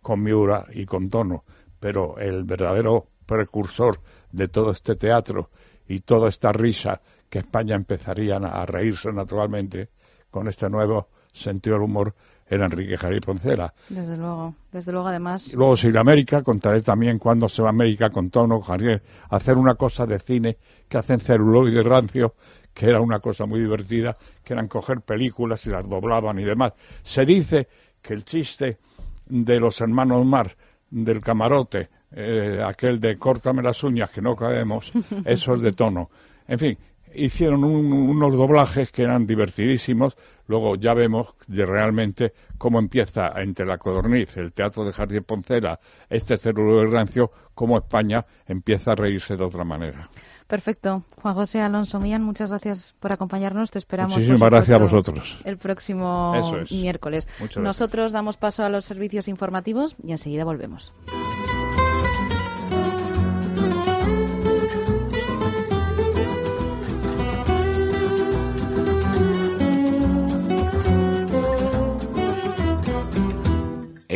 con miura y con tono, pero el verdadero precursor de todo este teatro y toda esta risa que España empezaría a reírse naturalmente con este nuevo sentido del humor era Enrique Javier Poncela. Desde luego, desde luego además. Y Luego si ir a América, contaré también cuando se va a América con tono, Javier, hacer una cosa de cine que hacen celuloide rancio, que era una cosa muy divertida, que eran coger películas y las doblaban y demás. Se dice que el chiste de los hermanos Mar, del camarote, eh, aquel de córtame las uñas que no caemos, [laughs] eso es de tono. En fin, hicieron un- unos doblajes que eran divertidísimos. Luego ya vemos de realmente cómo empieza entre la codorniz, el teatro de Jardín Poncela, este celular rancio, cómo España empieza a reírse de otra manera. Perfecto. Juan José Alonso Millán, muchas gracias por acompañarnos. Te esperamos. Muchísimas gracias a vosotros. El próximo es. miércoles. Muchas gracias. Nosotros damos paso a los servicios informativos y enseguida volvemos.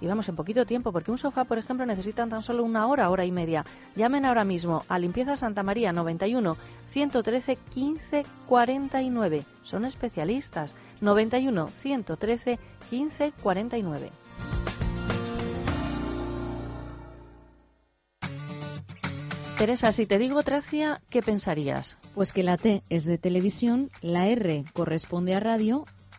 y vamos en poquito tiempo, porque un sofá, por ejemplo, necesitan tan solo una hora, hora y media. Llamen ahora mismo a Limpieza Santa María 91 113 15 49. Son especialistas. 91 113 15 49. Teresa, si te digo Tracia, ¿qué pensarías? Pues que la T es de televisión, la R corresponde a radio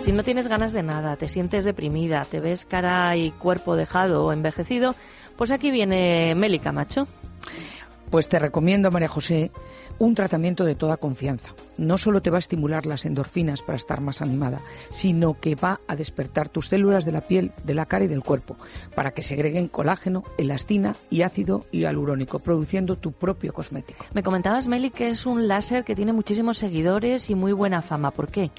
Si no tienes ganas de nada, te sientes deprimida, te ves cara y cuerpo dejado o envejecido, pues aquí viene Meli Camacho. Pues te recomiendo, María José, un tratamiento de toda confianza. No solo te va a estimular las endorfinas para estar más animada, sino que va a despertar tus células de la piel, de la cara y del cuerpo, para que segreguen colágeno, elastina y ácido hialurónico, produciendo tu propio cosmético. Me comentabas, Meli, que es un láser que tiene muchísimos seguidores y muy buena fama. ¿Por qué?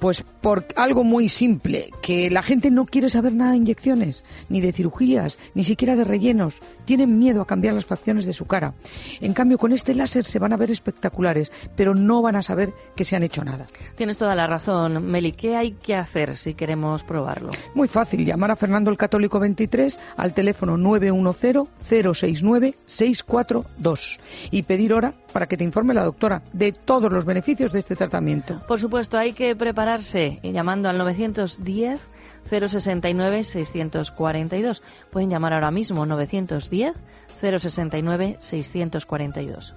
Pues por algo muy simple, que la gente no quiere saber nada de inyecciones, ni de cirugías, ni siquiera de rellenos. Tienen miedo a cambiar las facciones de su cara. En cambio, con este láser se van a ver espectaculares, pero no van a saber que se han hecho nada. Tienes toda la razón, Meli. ¿Qué hay que hacer si queremos probarlo? Muy fácil, llamar a Fernando el Católico 23 al teléfono 910-069-642 y pedir hora para que te informe la doctora de todos los beneficios de este tratamiento. Por supuesto, hay que prepararse llamando al 910 069 642. Pueden llamar ahora mismo 910 069 642.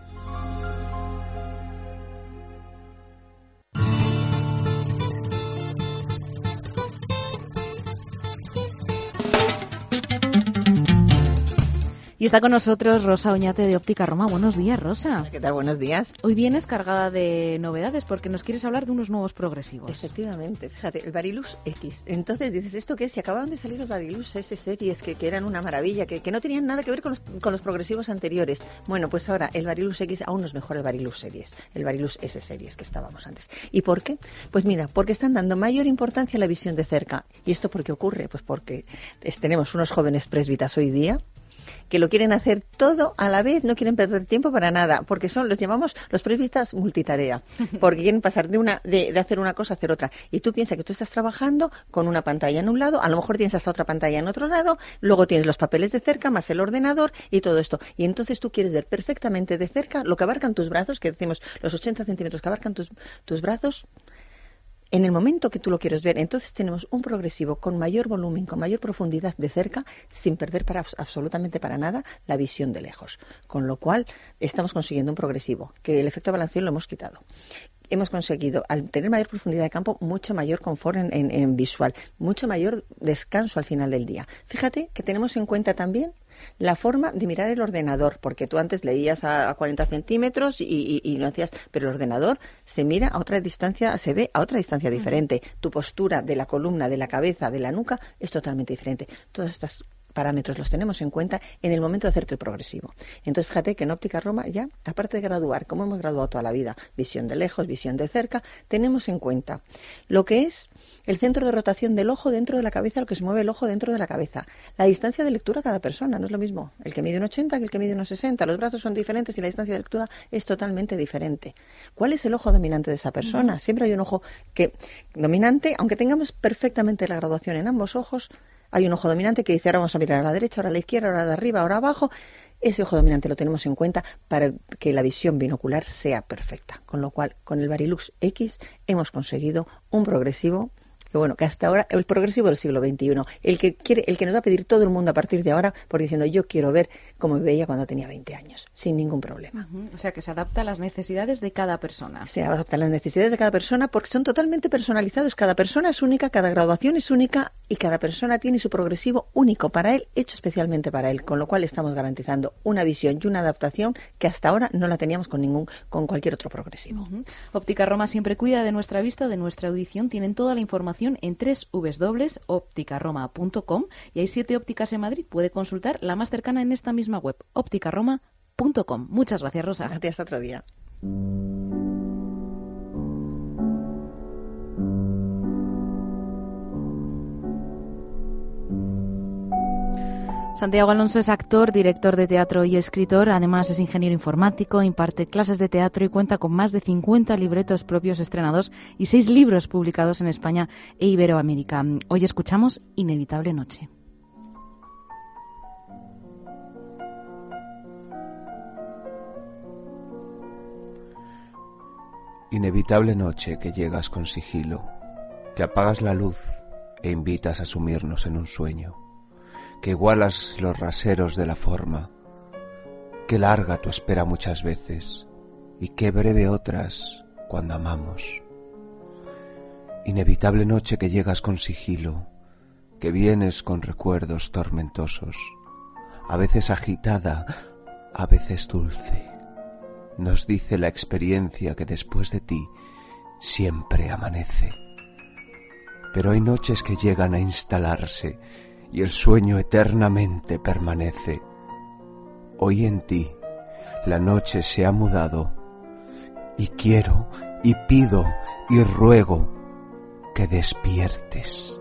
Y está con nosotros Rosa Oñate de Óptica Roma. Buenos días, Rosa. ¿Qué tal? Buenos días. Hoy vienes cargada de novedades porque nos quieres hablar de unos nuevos progresivos. Efectivamente, fíjate, el Varilux X. Entonces dices, ¿esto qué es? Si acababan de salir los Varilux S series que, que eran una maravilla, que, que, no tenían nada que ver con los, con los, progresivos anteriores. Bueno, pues ahora el Varilux X aún no es mejor el Varilux series, el Varilux S series que estábamos antes. ¿Y por qué? Pues mira, porque están dando mayor importancia a la visión de cerca. ¿Y esto por qué ocurre? Pues porque tenemos unos jóvenes presbitas hoy día que lo quieren hacer todo a la vez, no quieren perder tiempo para nada, porque son, los llamamos los presbitas multitarea, [laughs] porque quieren pasar de una, de, de, hacer una cosa a hacer otra. Y tú piensas que tú estás trabajando con una pantalla en un lado, a lo mejor tienes hasta otra pantalla en otro lado, luego tienes los papeles de cerca, más el ordenador y todo esto. Y entonces tú quieres ver perfectamente de cerca lo que abarcan tus brazos, que decimos los 80 centímetros que abarcan tus, tus brazos, en el momento que tú lo quieres ver, entonces tenemos un progresivo con mayor volumen, con mayor profundidad de cerca, sin perder para, absolutamente para nada la visión de lejos. Con lo cual, estamos consiguiendo un progresivo, que el efecto balanceo lo hemos quitado hemos conseguido, al tener mayor profundidad de campo, mucho mayor confort en, en, en, visual, mucho mayor descanso al final del día. Fíjate que tenemos en cuenta también la forma de mirar el ordenador, porque tú antes leías a, a 40 centímetros y, y, y, no hacías, pero el ordenador se mira a otra distancia, se ve a otra distancia diferente. Tu postura de la columna, de la cabeza, de la nuca es totalmente diferente. Todas estas parámetros los tenemos en cuenta en el momento de hacerte el progresivo. Entonces, fíjate que en óptica Roma ya, aparte de graduar, como hemos graduado toda la vida, visión de lejos, visión de cerca, tenemos en cuenta lo que es el centro de rotación del ojo dentro de la cabeza, lo que se mueve el ojo dentro de la cabeza. La distancia de lectura a cada persona no es lo mismo. El que mide un 80 que el que mide un 60. Los brazos son diferentes y la distancia de lectura es totalmente diferente. ¿Cuál es el ojo dominante de esa persona? Siempre hay un ojo que dominante, aunque tengamos perfectamente la graduación en ambos ojos, hay un ojo dominante que dice ahora vamos a mirar a la derecha, ahora a la izquierda, ahora de arriba, ahora abajo. Ese ojo dominante lo tenemos en cuenta para que la visión binocular sea perfecta. Con lo cual, con el Varilux X hemos conseguido un progresivo que bueno, que hasta ahora el progresivo del siglo XXI, el que quiere, el que nos va a pedir todo el mundo a partir de ahora, por diciendo yo quiero ver cómo me veía cuando tenía 20 años, sin ningún problema. O sea, que se adapta a las necesidades de cada persona. Se adapta a las necesidades de cada persona porque son totalmente personalizados. Cada persona es única, cada graduación es única y cada persona tiene su progresivo único para él, hecho especialmente para él, con lo cual estamos garantizando una visión y una adaptación que hasta ahora no la teníamos con ningún con cualquier otro progresivo. Óptica Roma siempre cuida de nuestra vista, de nuestra audición. Tienen toda la información en www.opticaroma.com y hay siete ópticas en Madrid. Puede consultar la más cercana en esta misma web, opticaroma.com. Muchas gracias, Rosa. Gracias, otro día. Santiago Alonso es actor, director de teatro y escritor. Además es ingeniero informático, imparte clases de teatro y cuenta con más de 50 libretos propios estrenados y seis libros publicados en España e Iberoamérica. Hoy escuchamos Inevitable Noche. Inevitable noche que llegas con sigilo, que apagas la luz e invitas a sumirnos en un sueño que igualas los raseros de la forma, que larga tu espera muchas veces y qué breve otras cuando amamos. Inevitable noche que llegas con sigilo, que vienes con recuerdos tormentosos, a veces agitada, a veces dulce. Nos dice la experiencia que después de ti siempre amanece. Pero hay noches que llegan a instalarse y el sueño eternamente permanece. Hoy en ti la noche se ha mudado y quiero y pido y ruego que despiertes.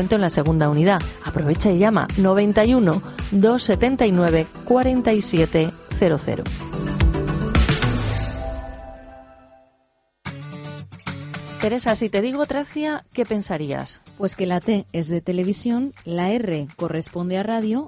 en la segunda unidad. Aprovecha y llama 91 279 4700. Teresa, si te digo Tracia, ¿qué pensarías? Pues que la T es de televisión, la R corresponde a radio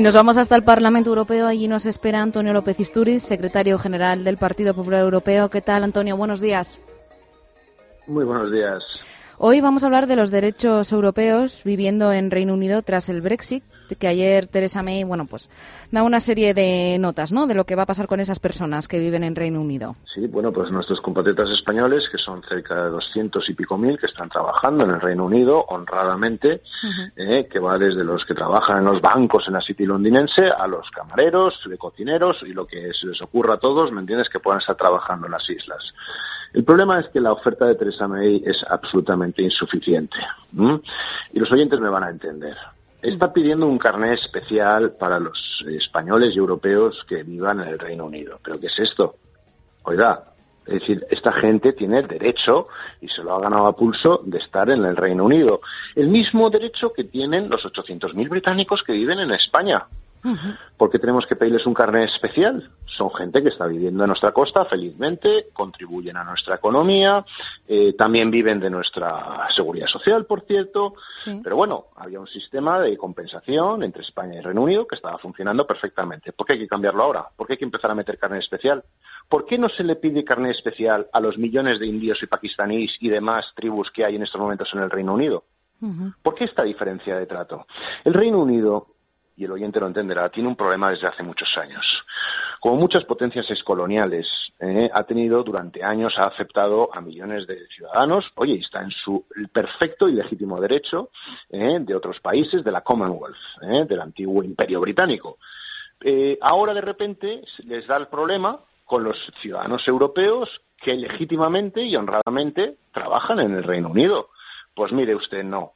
Y nos vamos hasta el Parlamento Europeo. Allí nos espera Antonio López Isturiz, secretario general del Partido Popular Europeo. ¿Qué tal, Antonio? Buenos días. Muy buenos días. Hoy vamos a hablar de los derechos europeos viviendo en Reino Unido tras el Brexit, que ayer Teresa May, bueno, pues da una serie de notas, ¿no? De lo que va a pasar con esas personas que viven en Reino Unido. Sí, bueno, pues nuestros compatriotas españoles, que son cerca de doscientos y pico mil, que están trabajando en el Reino Unido honradamente, eh, que va desde los que trabajan en los bancos en la City londinense a los camareros, de cocineros y lo que se les ocurra a todos, ¿me entiendes?, que puedan estar trabajando en las islas. El problema es que la oferta de Teresa May es absolutamente insuficiente. Y los oyentes me van a entender. Está pidiendo un carné especial para los españoles y europeos que vivan en el Reino Unido. ¿Pero qué es esto? Oiga, es decir, esta gente tiene el derecho, y se lo ha ganado a pulso, de estar en el Reino Unido. El mismo derecho que tienen los 800.000 británicos que viven en España. ¿Por qué tenemos que pedirles un carnet especial? Son gente que está viviendo en nuestra costa felizmente, contribuyen a nuestra economía, eh, también viven de nuestra seguridad social, por cierto. Pero bueno, había un sistema de compensación entre España y Reino Unido que estaba funcionando perfectamente. ¿Por qué hay que cambiarlo ahora? ¿Por qué hay que empezar a meter carnet especial? ¿Por qué no se le pide carnet especial a los millones de indios y pakistaníes y demás tribus que hay en estos momentos en el Reino Unido? ¿Por qué esta diferencia de trato? El Reino Unido y el oyente lo entenderá, tiene un problema desde hace muchos años. Como muchas potencias excoloniales, eh, ha tenido durante años, ha aceptado a millones de ciudadanos, oye, está en su perfecto y legítimo derecho eh, de otros países de la Commonwealth, eh, del antiguo imperio británico. ahora, de repente, les da el problema con los ciudadanos europeos que legítimamente y honradamente trabajan en el Reino Unido. Pues mire usted, no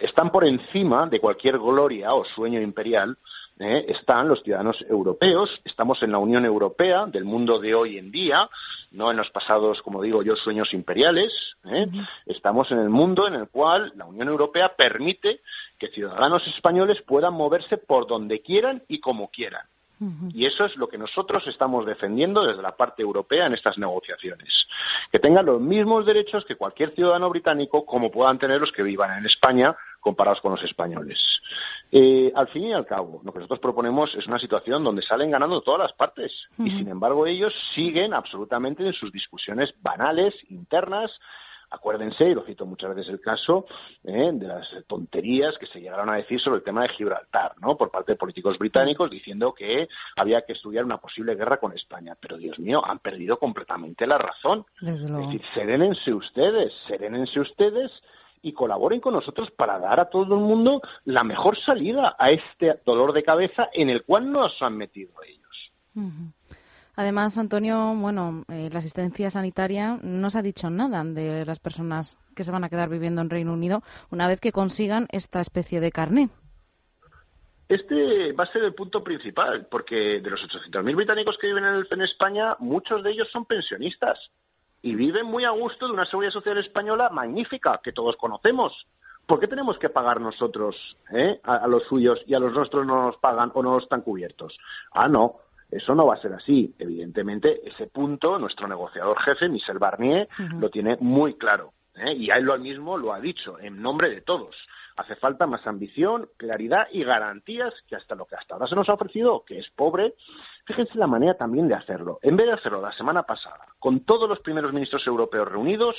están por encima de cualquier gloria o sueño imperial, ¿eh? están los ciudadanos europeos, estamos en la Unión Europea del mundo de hoy en día, no en los pasados, como digo yo, sueños imperiales, ¿eh? estamos en el mundo en el cual la Unión Europea permite que ciudadanos españoles puedan moverse por donde quieran y como quieran. Y eso es lo que nosotros estamos defendiendo desde la parte europea en estas negociaciones. Que tengan los mismos derechos que cualquier ciudadano británico, como puedan tener los que vivan en España comparados con los españoles. Eh, al fin y al cabo, lo que nosotros proponemos es una situación donde salen ganando todas las partes y, sin embargo, ellos siguen absolutamente en sus discusiones banales, internas, Acuérdense, y lo cito muchas veces el caso, eh, de las tonterías que se llegaron a decir sobre el tema de Gibraltar, ¿no? Por parte de políticos británicos diciendo que había que estudiar una posible guerra con España. Pero, Dios mío, han perdido completamente la razón. Es decir, serénense ustedes, serénense ustedes y colaboren con nosotros para dar a todo el mundo la mejor salida a este dolor de cabeza en el cual nos han metido ellos. Además, Antonio, bueno, eh, la asistencia sanitaria no se ha dicho nada de las personas que se van a quedar viviendo en Reino Unido una vez que consigan esta especie de carné. Este va a ser el punto principal, porque de los 800.000 británicos que viven en, España, muchos de ellos son pensionistas y viven muy a gusto de una seguridad social española magnífica que todos conocemos. ¿Por qué tenemos que pagar nosotros eh, a, a, los suyos y a los nuestros no nos pagan o no están cubiertos? Ah, no. Eso no va a ser así. Evidentemente, ese punto, nuestro negociador jefe, Michel Barnier, lo tiene muy claro. ¿eh? Y a él lo mismo lo ha dicho, en nombre de todos. Hace falta más ambición, claridad y garantías que hasta lo que hasta ahora se nos ha ofrecido, que es pobre. Fíjense la manera también de hacerlo. En vez de hacerlo la semana pasada, con todos los primeros ministros europeos reunidos,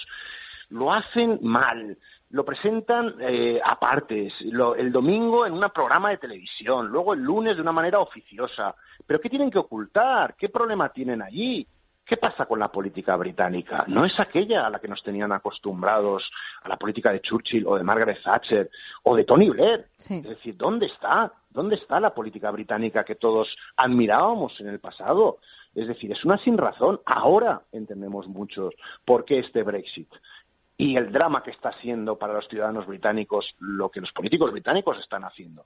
lo hacen mal lo presentan eh, aparte, el domingo en un programa de televisión, luego el lunes de una manera oficiosa. ¿Pero qué tienen que ocultar? ¿Qué problema tienen allí? ¿Qué pasa con la política británica? No es aquella a la que nos tenían acostumbrados, a la política de Churchill o de Margaret Thatcher o de Tony Blair. Es decir, ¿dónde está? ¿Dónde está la política británica que todos admirábamos en el pasado? Es decir, es una sin razón. Ahora entendemos muchos por qué este Brexit y el drama que está siendo para los ciudadanos británicos lo que los políticos británicos están haciendo.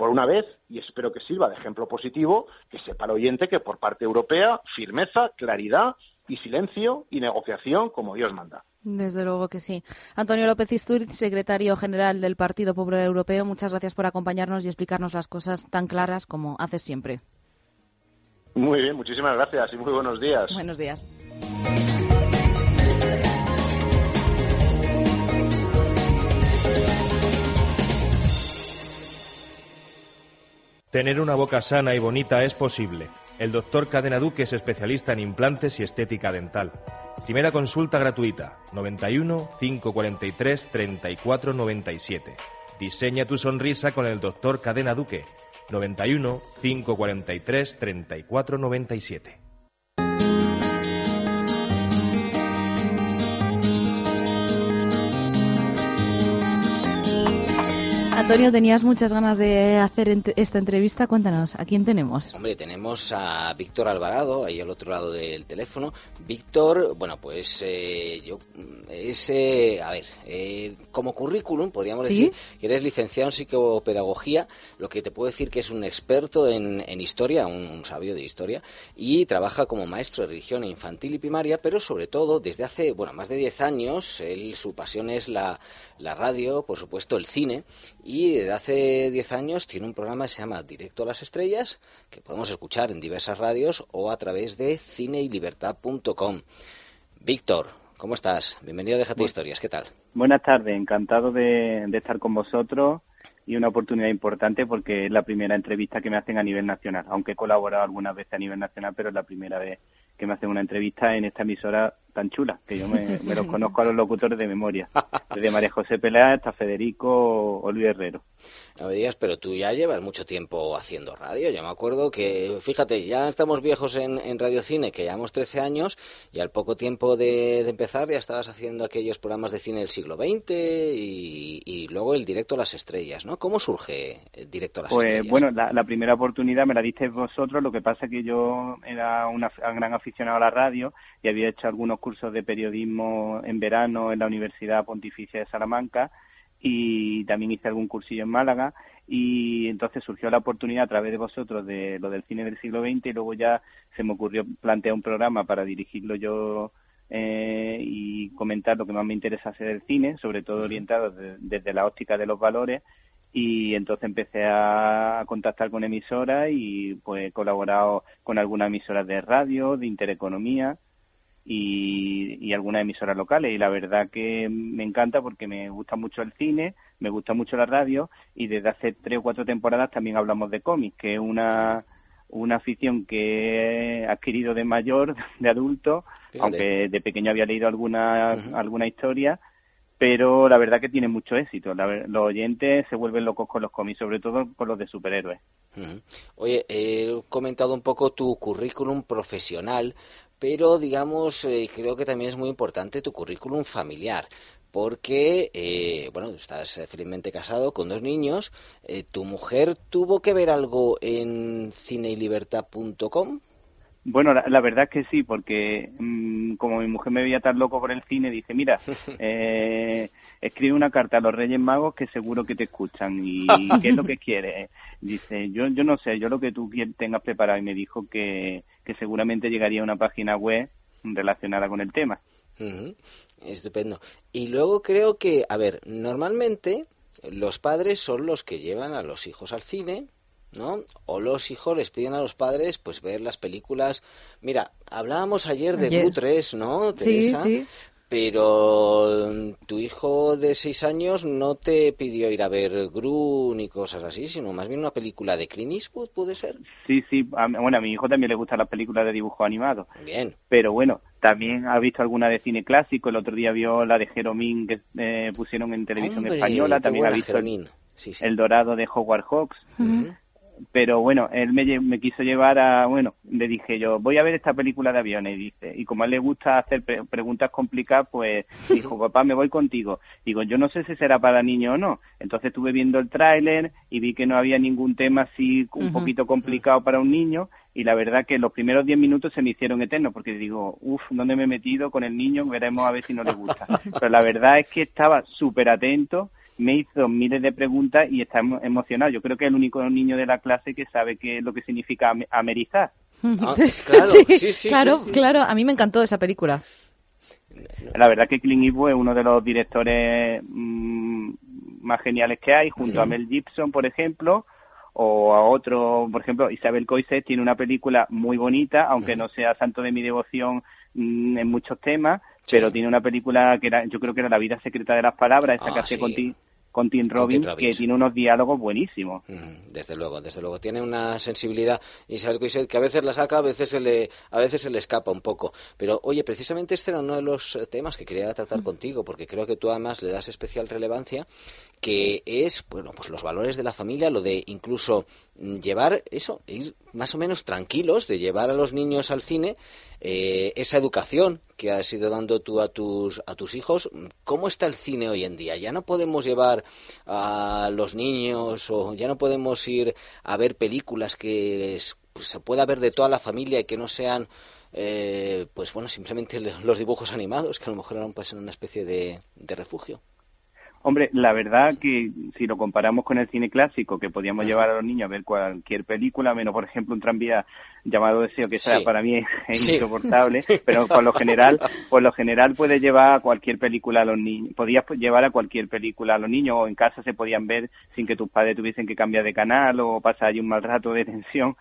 Por una vez, y espero que sirva de ejemplo positivo, que sepa el oyente que por parte europea, firmeza, claridad y silencio y negociación como Dios manda. Desde luego que sí. Antonio López Isturiz, secretario general del Partido Popular Europeo, muchas gracias por acompañarnos y explicarnos las cosas tan claras como haces siempre. Muy bien, muchísimas gracias y muy buenos días. Buenos días. Tener una boca sana y bonita es posible. El doctor Cadena Duque es especialista en implantes y estética dental. Primera consulta gratuita, 91 543 34 97. Diseña tu sonrisa con el doctor Cadena Duque, 91 543 34 97. Antonio, tenías muchas ganas de hacer esta entrevista. Cuéntanos, ¿a quién tenemos? Hombre, tenemos a Víctor Alvarado, ahí al otro lado del teléfono. Víctor, bueno, pues eh, yo, es, eh, a ver, eh, como currículum, podríamos decir que eres licenciado en psicopedagogía, lo que te puedo decir que es un experto en, historia, un, sabio de historia, y trabaja como maestro de religión infantil y primaria, pero sobre todo desde hace, bueno, más de 10 años, él, su pasión es la, la radio, por supuesto, el cine, y desde hace 10 años tiene un programa que se llama Directo a las Estrellas, que podemos escuchar en diversas radios o a través de cineylibertad.com. Víctor, ¿cómo estás? Bienvenido a Déjate Historias, ¿qué tal? Buenas tardes, encantado de, de estar con vosotros y una oportunidad importante porque es la primera entrevista que me hacen a nivel nacional, aunque he colaborado algunas veces a nivel nacional, pero es la primera vez que me hacen una entrevista en esta emisora tan chula, que yo [laughs] me, los conozco a los locutores de memoria, desde María José Pelá hasta Federico o Luis Herrero. No me digas, pero tú ya llevas mucho tiempo haciendo radio. Yo me acuerdo que, fíjate, ya estamos viejos en, en Radio Cine, que llevamos 13 años, y al poco tiempo de, empezar ya estabas haciendo aquellos programas de cine del siglo XX y, luego el Directo a las Estrellas, ¿no? ¿Cómo surge el Directo a las pues, Estrellas? Pues bueno, la, la, primera oportunidad me la disteis vosotros, lo que pasa que yo era una, un gran aficionado a la radio y había hecho algunos cursos de periodismo en verano en la Universidad Pontificia de Salamanca y también hice algún cursillo en Málaga. Y entonces surgió la oportunidad a través de vosotros de lo del cine del siglo XX y luego ya se me ocurrió plantear un programa para dirigirlo yo eh, y comentar lo que más me interesa hacer del cine, sobre todo orientado desde la óptica de los valores. Y entonces empecé a contactar con emisoras y pues he colaborado con algunas emisoras de radio, de intereconomía y, y algunas emisoras locales y la verdad que me encanta porque me gusta mucho el cine, me gusta mucho la radio y desde hace tres o cuatro temporadas también hablamos de cómics, que es una una afición que he adquirido de mayor, de adulto, aunque de pequeño había leído alguna, alguna historia, pero la verdad que tiene mucho éxito. los oyentes se vuelven locos con los cómics, sobre todo con los de superhéroes. Oye, he comentado un poco tu currículum profesional, pero digamos, eh, creo que también es muy importante tu currículum familiar. Porque, eh, bueno, estás felizmente casado con dos niños. Eh, ¿Tu mujer tuvo que ver algo en cineylibertad.com? Bueno, la, verdad es que sí, porque mm, como mi mujer me veía tan loco por el cine, dice, mira, [laughs] eh, escribe una carta a los Reyes Magos que seguro que te escuchan y [laughs] qué es lo que quieres. Dice, yo, yo no sé, yo lo que tú tengas preparado y me dijo que, que seguramente llegaría a una página web relacionada con el tema. Estupendo. Y luego creo que, a ver, normalmente los padres son los que llevan a los hijos al cine, ¿no? O los hijos les piden a los padres, pues, ver las películas. Mira, hablábamos ayer de Blue 3, ¿no, Teresa? Sí, sí pero mm, tu hijo de seis años no te pidió ir a ver Gru ni cosas así, sino más bien una película de Clint Eastwood, ¿puede ser? Sí, sí, bueno, a mi hijo también le gustan las películas de dibujo animado. Bien. Pero bueno, también ha visto alguna de cine clásico, el otro día vio la de Jeromín que eh, pusieron en televisión española, también ha visto el, Dorado de Howard Hawks pero bueno, él me, me, quiso llevar a, bueno, le dije yo, voy a ver esta película de aviones, y dice, y como a él le gusta hacer preguntas complicadas, pues [laughs] dijo, papá, me voy contigo. Digo, yo no sé si será para niños o no. Entonces estuve viendo el tráiler y vi que no había ningún tema así un poquito complicado para un niño, y la verdad que los primeros diez minutos se me hicieron eternos, porque digo, uff, ¿dónde me he metido con el niño? Veremos a ver si no le gusta. [laughs] Pero la verdad es que estaba súper atento, me hizo miles de preguntas y está emocionado. Yo creo que es el único niño de la clase que sabe qué es lo que significa amerizar. [laughs] Ah, claro, sí, sí, claro, claro, a mí me encantó esa película. La verdad que Clint Eastwood es uno de los directores mm, más geniales que hay, junto a Mel Gibson, por ejemplo, o a otro, por ejemplo, Isabel Coixet tiene una película muy bonita, aunque no sea santo de mi devoción mm, en muchos temas, pero tiene una película que era, yo creo que era La vida secreta de las palabras, esa que ah, hace contigo con Tim Robbins, que tiene unos diálogos buenísimos. desde luego, desde luego. Tiene una sensibilidad, Isabel Coixet, que a veces la saca, a veces, se le, a veces se le escapa un poco. Pero, oye, precisamente este era uno de los temas que quería tratar contigo, porque creo que tú además le das especial relevancia, que es, bueno, pues los valores de la familia, lo de incluso llevar eso, ir más o menos tranquilos, de llevar a los niños al cine, eh, esa educación que has ido dando tú a tus, a tus hijos. ¿Cómo está el cine hoy en día? Ya no podemos llevar a los niños o ya no podemos ir a ver películas que pues, se pueda ver de toda la familia y que no sean eh, pues bueno, simplemente [laughs] los dibujos animados, que a lo mejor eran pues, una especie de refugio. Hombre, la verdad que si lo comparamos con el cine clásico, que podíamos llevar a los niños a ver cualquier película, menos por ejemplo un tranvía llamado Deseo, que sea, Sí. para mí es [laughs] Sí. insoportable, pero por lo general, por lo general puedes llevar a cualquier película a los niños, podías llevar a cualquier película a los niños o en casa se podían ver sin que tus padres tuviesen que cambiar de canal o pasar allí un mal rato de tensión,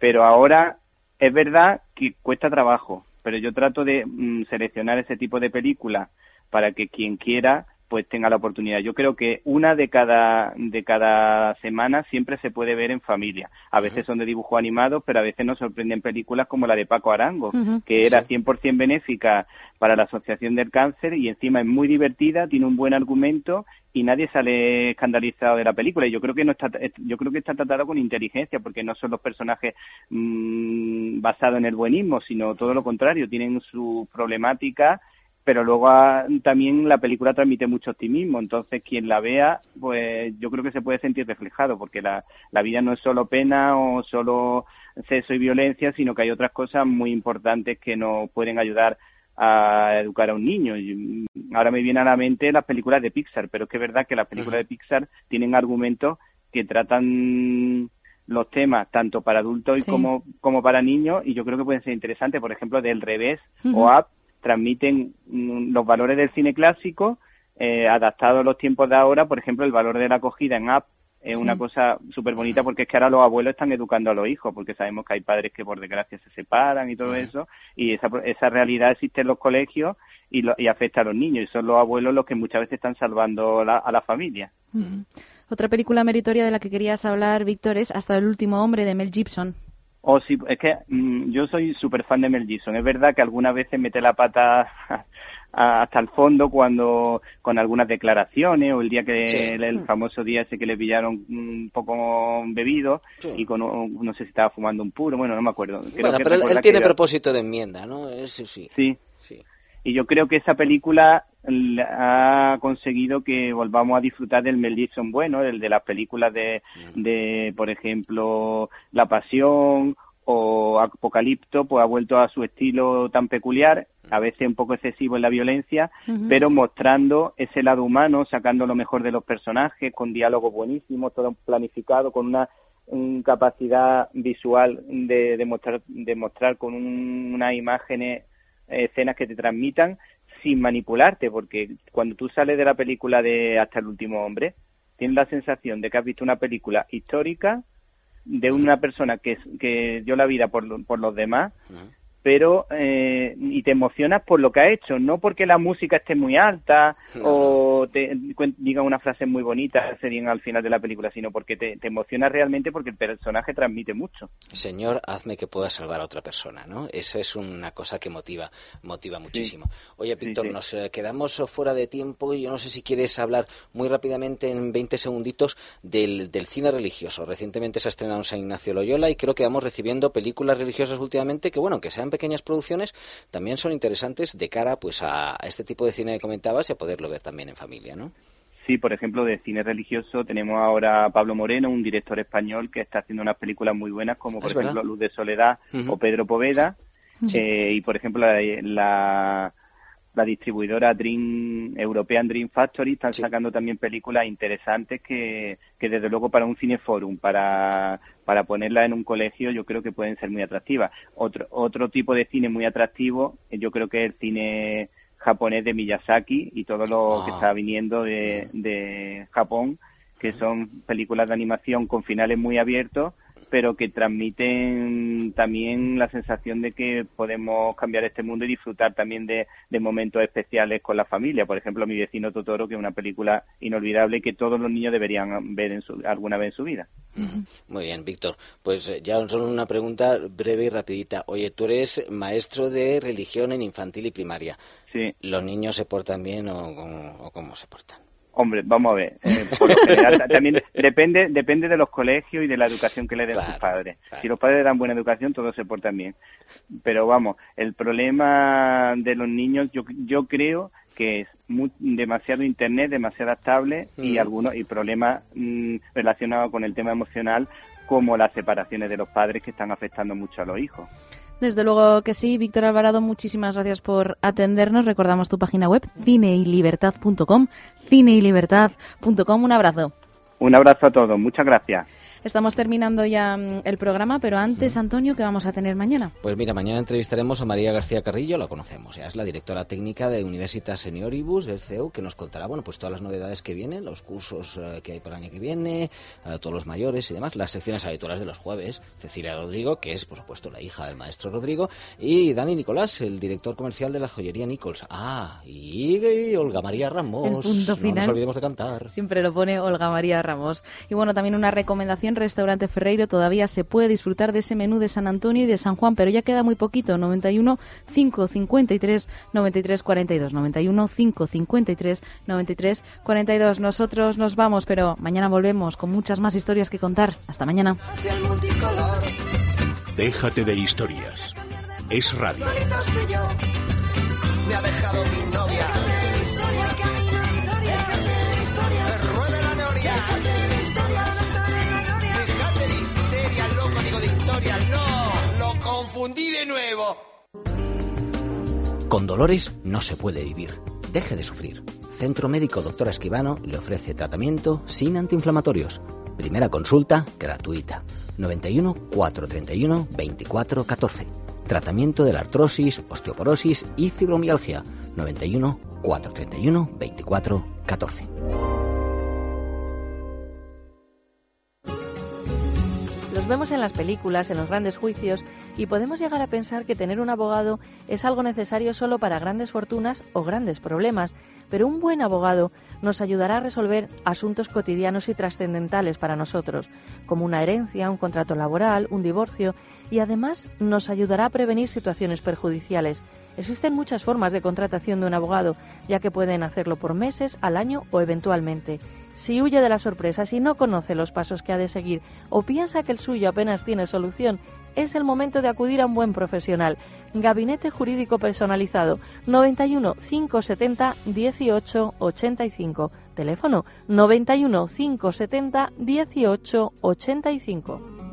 pero ahora es verdad que cuesta trabajo, pero yo trato de mm, seleccionar ese tipo de películas para que quien quiera pues tenga la oportunidad. Yo creo que una de cada de cada semana siempre se puede ver en familia. A veces son de dibujo animado, pero a veces nos sorprenden películas como la de Paco Arango, que era Sí. 100% benéfica para la Asociación del Cáncer y encima es muy divertida, tiene un buen argumento y nadie sale escandalizado de la película. Y yo creo que no está, yo creo que está tratado con inteligencia, porque no son los personajes mm, basados en el buenismo, sino todo lo contrario, tienen su problemática pero luego ah, también la película transmite mucho optimismo, entonces quien la vea, pues yo creo que se puede sentir reflejado, porque la, la vida no es solo pena o solo sexo y violencia, sino que hay otras cosas muy importantes que nos pueden ayudar a educar a un niño. Y, mm, ahora me viene a la mente las películas de Pixar, pero es que es verdad que las películas de Pixar tienen argumentos que tratan los temas tanto para adultos y como, como para niños y yo creo que pueden ser interesantes, por ejemplo, del revés o Up transmiten mm, los valores del cine clásico eh, adaptados a los tiempos de ahora, por ejemplo, el valor de la acogida en Up es Sí. una cosa súper bonita porque es que ahora los abuelos están educando a los hijos, porque sabemos que hay padres que por desgracia se separan y todo eso, y esa, esa realidad existe en los colegios y, lo- y afecta a los niños, y son los abuelos los que muchas veces están salvando la- a la familia. Ujú. Otra película meritoria de la que querías hablar, Víctor, es Hasta el último hombre de Mel Gibson. O sí, es que mm, yo soy súper fan de Mel Gibson. Es verdad que algunas veces mete la pata [laughs] hasta el fondo cuando con algunas declaraciones o el día que Sí. el, el famoso día ese que le pillaron un poco bebido Sí. y con un- no sé si estaba fumando un puro, bueno, no me acuerdo. Creo bueno, que pero él, tiene que propósito de enmienda, ¿no? Eso sí. Sí. Sí. Y yo creo que esa película ha conseguido que volvamos a disfrutar del Mel Gibson bueno, el de las películas de, de por ejemplo, La Pasión o Apocalipto, pues ha vuelto a su estilo tan peculiar, a veces un poco excesivo en la violencia, pero mostrando ese lado humano, sacando lo mejor de los personajes, con diálogos buenísimos, todo planificado, con una un capacidad visual de, de mostrar, de mostrar con un- unas imágenes, escenas que te transmitan sin manipularte, porque cuando tú sales de la película de Hasta el último hombre, tienes la sensación de que has visto una película histórica de una persona que, dio la vida por, por los demás, pero eh, y te emocionas por lo que ha hecho, no porque la música esté muy alta o te diga una frase muy bonita serían al final de la película, sino porque te, te emocionas realmente porque el personaje transmite mucho. Señor, hazme que pueda salvar a otra persona, ¿no? Eso es una cosa que motiva, motiva muchísimo. Oye, Víctor, sí. nos eh, quedamos fuera de tiempo y yo no sé si quieres hablar muy rápidamente en 20 segunditos del, del cine religioso. Recientemente se ha estrenado en San Ignacio Loyola y creo que vamos recibiendo películas religiosas últimamente que, bueno, que sean pequeñas producciones, también son interesantes de cara pues a, a este tipo de cine que comentabas y a poderlo ver también en familia, ¿no? Sí, por ejemplo, de cine religioso tenemos ahora a Pablo Moreno, un director español que está haciendo unas películas muy buenas como, por Es ejemplo, verdad. Luz de Soledad o Pedro Poveda. Eh, y, por ejemplo, la, la, la distribuidora Dream, European Dream Factory están sacando también películas interesantes que, que, desde luego, para un cineforum, para, para ponerla en un colegio, yo creo que pueden ser muy atractivas. Otro, otro tipo de cine muy atractivo, eh, yo creo que es el cine japonés de Miyazaki y todo lo que Ah. está viniendo de, de Japón, que son películas de animación con finales muy abiertos, pero que transmiten también la sensación de que podemos cambiar este mundo y disfrutar también de, de momentos especiales con la familia. Por ejemplo, Mi vecino Totoro, que es una película inolvidable que todos los niños deberían ver en su- alguna vez en su vida. Muy bien, Víctor. Pues eh, ya solo una pregunta breve y rapidita. Oye, tú eres maestro de religión en infantil y primaria. Sí. ¿Los niños se portan bien o, o cómo se portan? Hombre, vamos a ver. eh, por lo general, ta- también depende depende de los colegios y de la educación que le den sus padres. Si los padres dan buena educación, todos se portan bien. Pero vamos, el problema de los niños, yo, yo creo que es mu- demasiado internet, demasiado estable y Mm. algunos y problemas mm, relacionados con el tema emocional, como las separaciones de los padres que están afectando mucho a los hijos. Desde luego que sí, Víctor Alvarado, muchísimas gracias por atendernos. Recordamos tu página web, cineylibertad.com, cineylibertad.com. Un abrazo. Un abrazo a todos, muchas gracias. Estamos terminando ya mm, el programa, pero antes, Antonio, ¿qué vamos a tener mañana? Pues mira, mañana entrevistaremos a María García Carrillo, la conocemos, ya es la directora técnica de Universitas Senioribus del CEU, que nos contará, bueno, pues todas las novedades que vienen, los cursos eh, que hay para el año que viene, a todos los mayores y demás, las secciones habituales de los jueves, Cecilia Rodrigo, que es, por supuesto, la hija del maestro Rodrigo, y Dani Nicolás, el director comercial de la joyería Nichols. Ah, y, Olga María Ramos. punto final. No nos olvidemos de cantar. Siempre lo pone Olga María Ramos. Y bueno, también una recomendación, Restaurante Ferreiro, todavía se puede disfrutar de ese menú de San Antonio y de San Juan, pero ya queda muy poquito, 91 553 93 42, 91 553 93 42. Nosotros nos vamos, pero mañana volvemos con muchas más historias que contar. Hasta mañana. Déjate de historias. Es radio. Me ha dejado Con dolores no se puede vivir. Deje de sufrir. Centro Médico Doctor Esquivano le ofrece tratamiento sin antiinflamatorios. Primera consulta gratuita. 91 431 24 14. Tratamiento de la artrosis, osteoporosis y fibromialgia. 91 431 24 14. Vemos en las películas, en los grandes juicios, y podemos llegar a pensar que tener un abogado es algo necesario solo para grandes fortunas o grandes problemas, pero un buen abogado nos ayudará a resolver asuntos cotidianos y trascendentales para nosotros, como una herencia, un contrato laboral, un divorcio, y además nos ayudará a prevenir situaciones perjudiciales. Existen muchas formas de contratación de un abogado, ya que pueden hacerlo por meses, al año o eventualmente. Si huye de las sorpresas y no conoce los pasos que ha de seguir o piensa que el suyo apenas tiene solución, es el momento de acudir a un buen profesional. Gabinete Jurídico Personalizado 91 570 18 85. Teléfono 91 570 18 85.